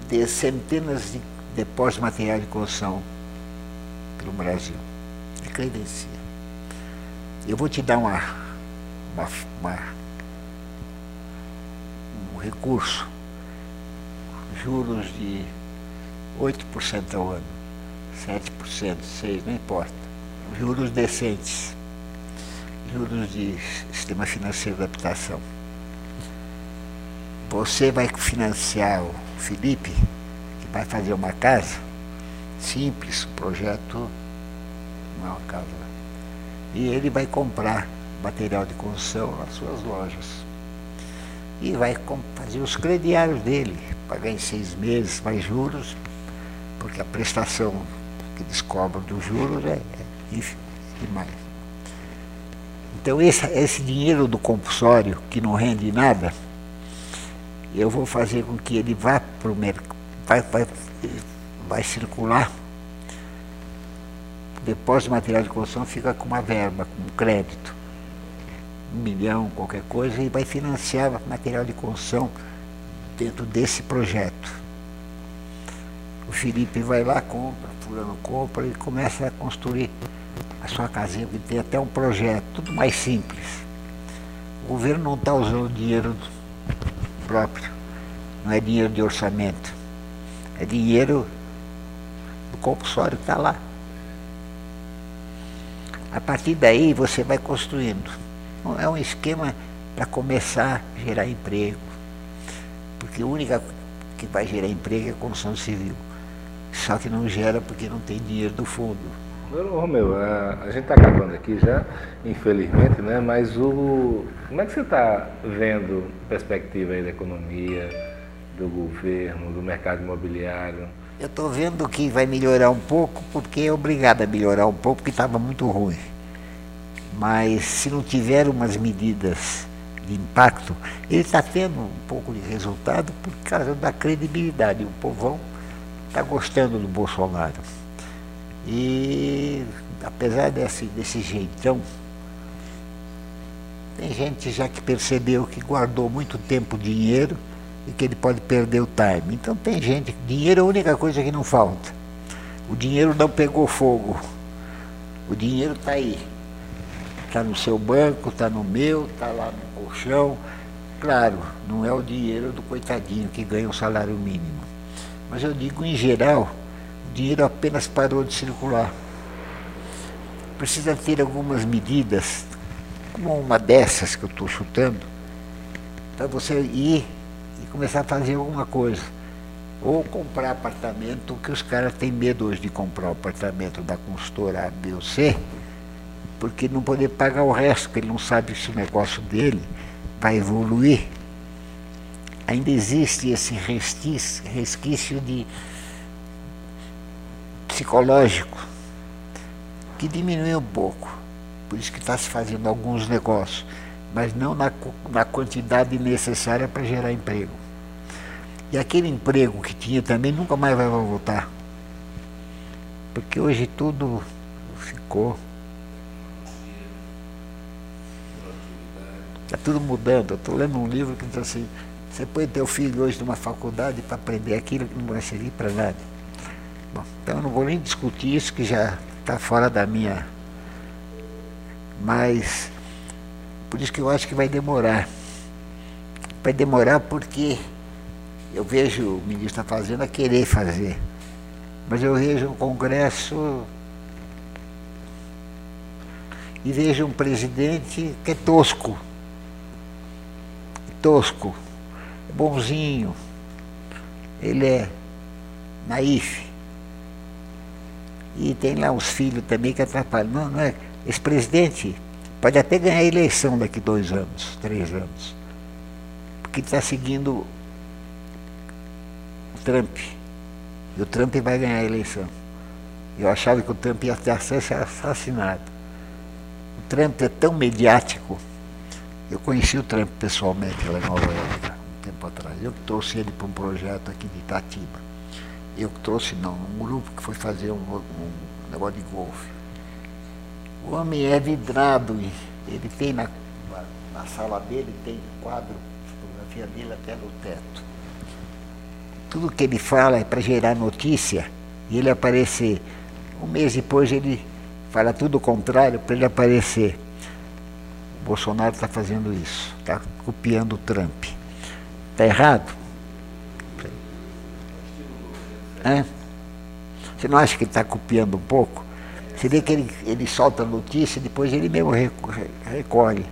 [SPEAKER 2] de centenas de depósitos de material de construção pelo Brasil. Ele credencia. Eu vou te dar uma, uma, uma um recurso, juros de 8% ao ano, 7%, 6%, não importa. Juros decentes, juros de sistema financeiro de habitação. Você vai financiar o Felipe, que vai fazer uma casa simples, projeto, não é uma casa. E ele vai comprar material de construção nas suas lojas. E vai fazer os crediários dele, pagar em seis meses mais juros, porque a prestação que eles cobram dos juros é, é demais. Então esse, esse dinheiro do compulsório que não rende nada, eu vou fazer com que ele vá para o mercado, vai, vai, vai circular. O depósito de material de construção fica com uma verba, com um crédito. Um milhão, qualquer coisa, e vai financiar material de construção dentro desse projeto. O Felipe vai lá, compra, fulano compra e começa a construir a sua casinha, que tem até um projeto, tudo mais simples. O governo não está usando dinheiro próprio. Não é dinheiro de orçamento. É dinheiro do compulsório que está lá. A partir daí você vai construindo. É um esquema para começar a gerar emprego. Porque a única que vai gerar emprego é a construção civil. Só que não gera porque não tem dinheiro do fundo.
[SPEAKER 1] Romeu, a, a gente está acabando aqui já, infelizmente, né? Mas o, como é que você está vendo a perspectiva aí da economia, do governo, do mercado imobiliário?
[SPEAKER 2] Eu estou vendo que vai melhorar um pouco, porque é obrigado a melhorar um pouco, porque estava muito ruim. Mas se não tiver umas medidas de impacto, ele está tendo um pouco de resultado por causa da credibilidade. O povão está gostando do Bolsonaro. E apesar desse, desse jeitão, tem gente já que percebeu que guardou muito tempo dinheiro e que ele pode perder o time. Então tem gente, dinheiro é a única coisa que não falta. O dinheiro não pegou fogo. O dinheiro está aí. Está no seu banco, está no meu, está lá no colchão. Claro, não é o dinheiro do coitadinho que ganha o um salário mínimo. Mas eu digo em geral, o dinheiro apenas parou de circular. Precisa ter algumas medidas, como uma dessas que eu estou chutando, para você ir e começar a fazer alguma coisa. Ou comprar apartamento, que os caras têm medo hoje de comprar o apartamento da consultora A, B ou C, porque não poder pagar o resto, porque ele não sabe se o negócio dele vai evoluir. Ainda existe esse resquício, resquício de psicológico, que diminuiu um pouco. Por isso que está se fazendo alguns negócios, mas não na, na quantidade necessária para gerar emprego. E aquele emprego que tinha também nunca mais vai voltar. Porque hoje tudo ficou. Está tudo mudando. Estou lendo um livro que diz assim, você põe teu filho hoje numa faculdade para aprender aquilo que não vai servir para nada. Bom, então eu não vou nem discutir isso que já está fora da minha. Mas por isso que eu acho que vai demorar. Vai demorar porque eu vejo o ministro da Fazenda querer fazer. Mas eu vejo um Congresso e vejo um presidente que é tosco. Tosco, bonzinho, ele é naif. E tem lá os filhos também que atrapalham. Não, não é. Esse presidente pode até ganhar a eleição daqui dois anos, três anos. Porque está seguindo o Trump. E o Trump vai ganhar a eleição. Eu achava que o Trump ia ter acesso a assassinado. O Trump é tão mediático. Eu conheci o Trump pessoalmente lá em Nova York, atrás. Eu trouxe ele para um projeto aqui de Itatiba. Eu trouxe, não, um grupo que foi fazer um, um negócio de golfe. O homem é vidrado, ele tem na, na, na sala dele, tem quadro, fotografia dele até no teto. Tudo que ele fala é para gerar notícia e ele aparecer. Um mês depois ele fala tudo o contrário para ele aparecer. O Bolsonaro está fazendo isso, está copiando o Trump. Está errado? Hã? Você não acha que ele está copiando um pouco? Você vê que ele, ele solta a notícia e depois ele mesmo recolhe.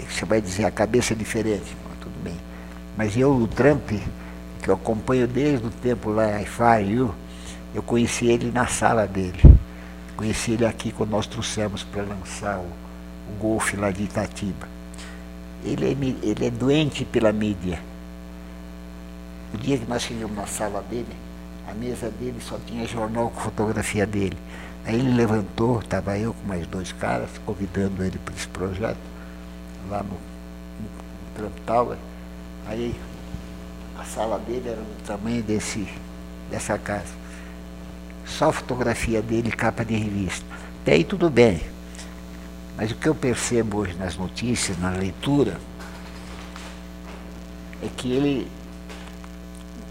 [SPEAKER 2] Você vai dizer, a cabeça é diferente. tudo bem. Mas eu, o Trump, que eu acompanho desde o tempo lá, FIU, eu conheci ele na sala dele. Conheci ele aqui quando nós trouxemos para lançar o, o golfe lá de Itatiba. Ele é, ele é doente pela mídia. O dia que nós chegamos na sala dele, a mesa dele só tinha jornal com fotografia dele. Aí ele levantou, estava eu com mais dois caras, convidando ele para esse projeto, lá no, no Trump Tower. Aí a sala dele era do tamanho desse, dessa casa só fotografia dele, capa de revista. Até aí tudo bem. Mas o que eu percebo hoje nas notícias, na leitura, é que ele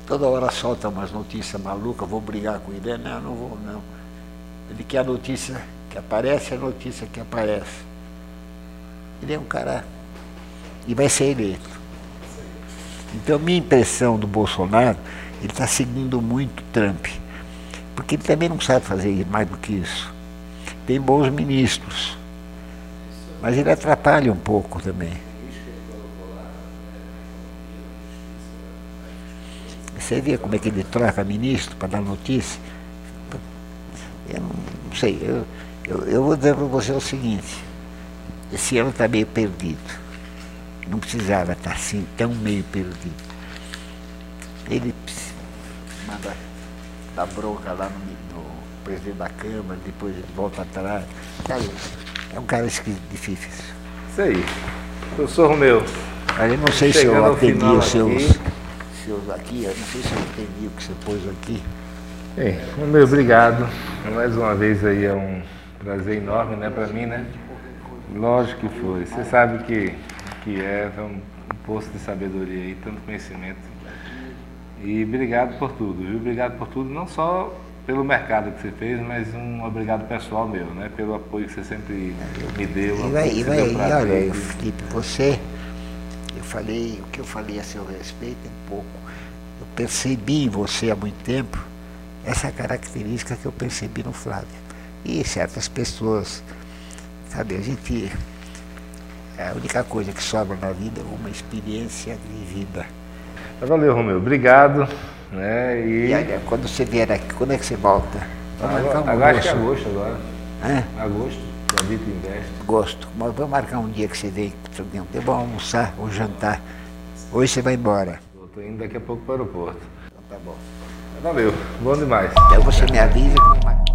[SPEAKER 2] toda hora solta umas notícias malucas, vou brigar com ele. Não, não vou, não. Ele quer a notícia que aparece, a notícia que aparece. Ele é um cara. E vai ser eleito. Então, minha impressão do Bolsonaro, ele está seguindo muito Trump porque ele também não sabe fazer mais do que isso. Tem bons ministros, mas ele atrapalha um pouco também. Você vê como é que ele troca ministro para dar notícia? Eu não sei, eu, eu, eu vou dizer para você o seguinte, esse ano está meio perdido. Não precisava estar assim, tão meio perdido. Ele manda dá bronca lá no, no, presidente da Câmara, depois ele volta atrás. É um cara difícil.
[SPEAKER 1] Isso aí. Professor Romeu.
[SPEAKER 2] Eu não sei se eu atendi os seus, aqui. seus aqui, eu não sei se eu entendi o que você pôs aqui.
[SPEAKER 1] Bem, Romeu, obrigado. Mais uma vez aí é um prazer enorme, né, para mim, né? Lógico que foi. Você sabe que, que é, é um, um posto de sabedoria aí, tanto conhecimento e obrigado por tudo, viu? Obrigado por tudo, não só pelo mercado que você fez, mas um obrigado pessoal meu, né? Pelo apoio que você sempre me deu.
[SPEAKER 2] E, vai, e, vai, e olha, Felipe, você, eu falei, o que eu falei a seu respeito é um pouco. Eu percebi em você há muito tempo essa característica que eu percebi no Flávio. E certas pessoas, sabe, a gente. A única coisa que sobra na vida é uma experiência vivida.
[SPEAKER 1] Valeu, Romeu. Obrigado. Né?
[SPEAKER 2] E... e quando você vier aqui, quando é que você volta?
[SPEAKER 1] Vamos agora, um agora acho que é agosto agora. É? Agosto, David Investe.
[SPEAKER 2] Agosto. Mas vamos marcar um dia que você vem, bom almoçar ou jantar. Hoje você vai embora.
[SPEAKER 1] Estou indo daqui a pouco para o aeroporto.
[SPEAKER 2] Então tá bom.
[SPEAKER 1] Valeu, bom demais.
[SPEAKER 2] Então você me avisa que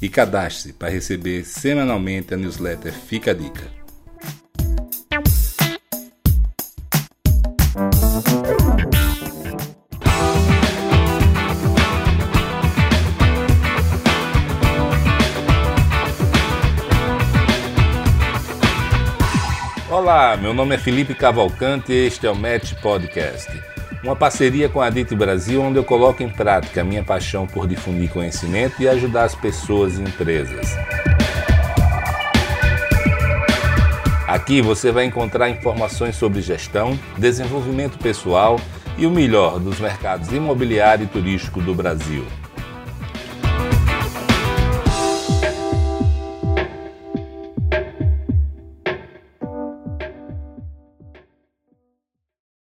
[SPEAKER 3] e cadastre-se para receber semanalmente a newsletter Fica a Dica. Olá, meu nome é Felipe Cavalcante e este é o Match Podcast uma parceria com a DIT Brasil, onde eu coloco em prática a minha paixão por difundir conhecimento e ajudar as pessoas e empresas. Aqui você vai encontrar informações sobre gestão, desenvolvimento pessoal e o melhor dos mercados imobiliário e turístico do Brasil.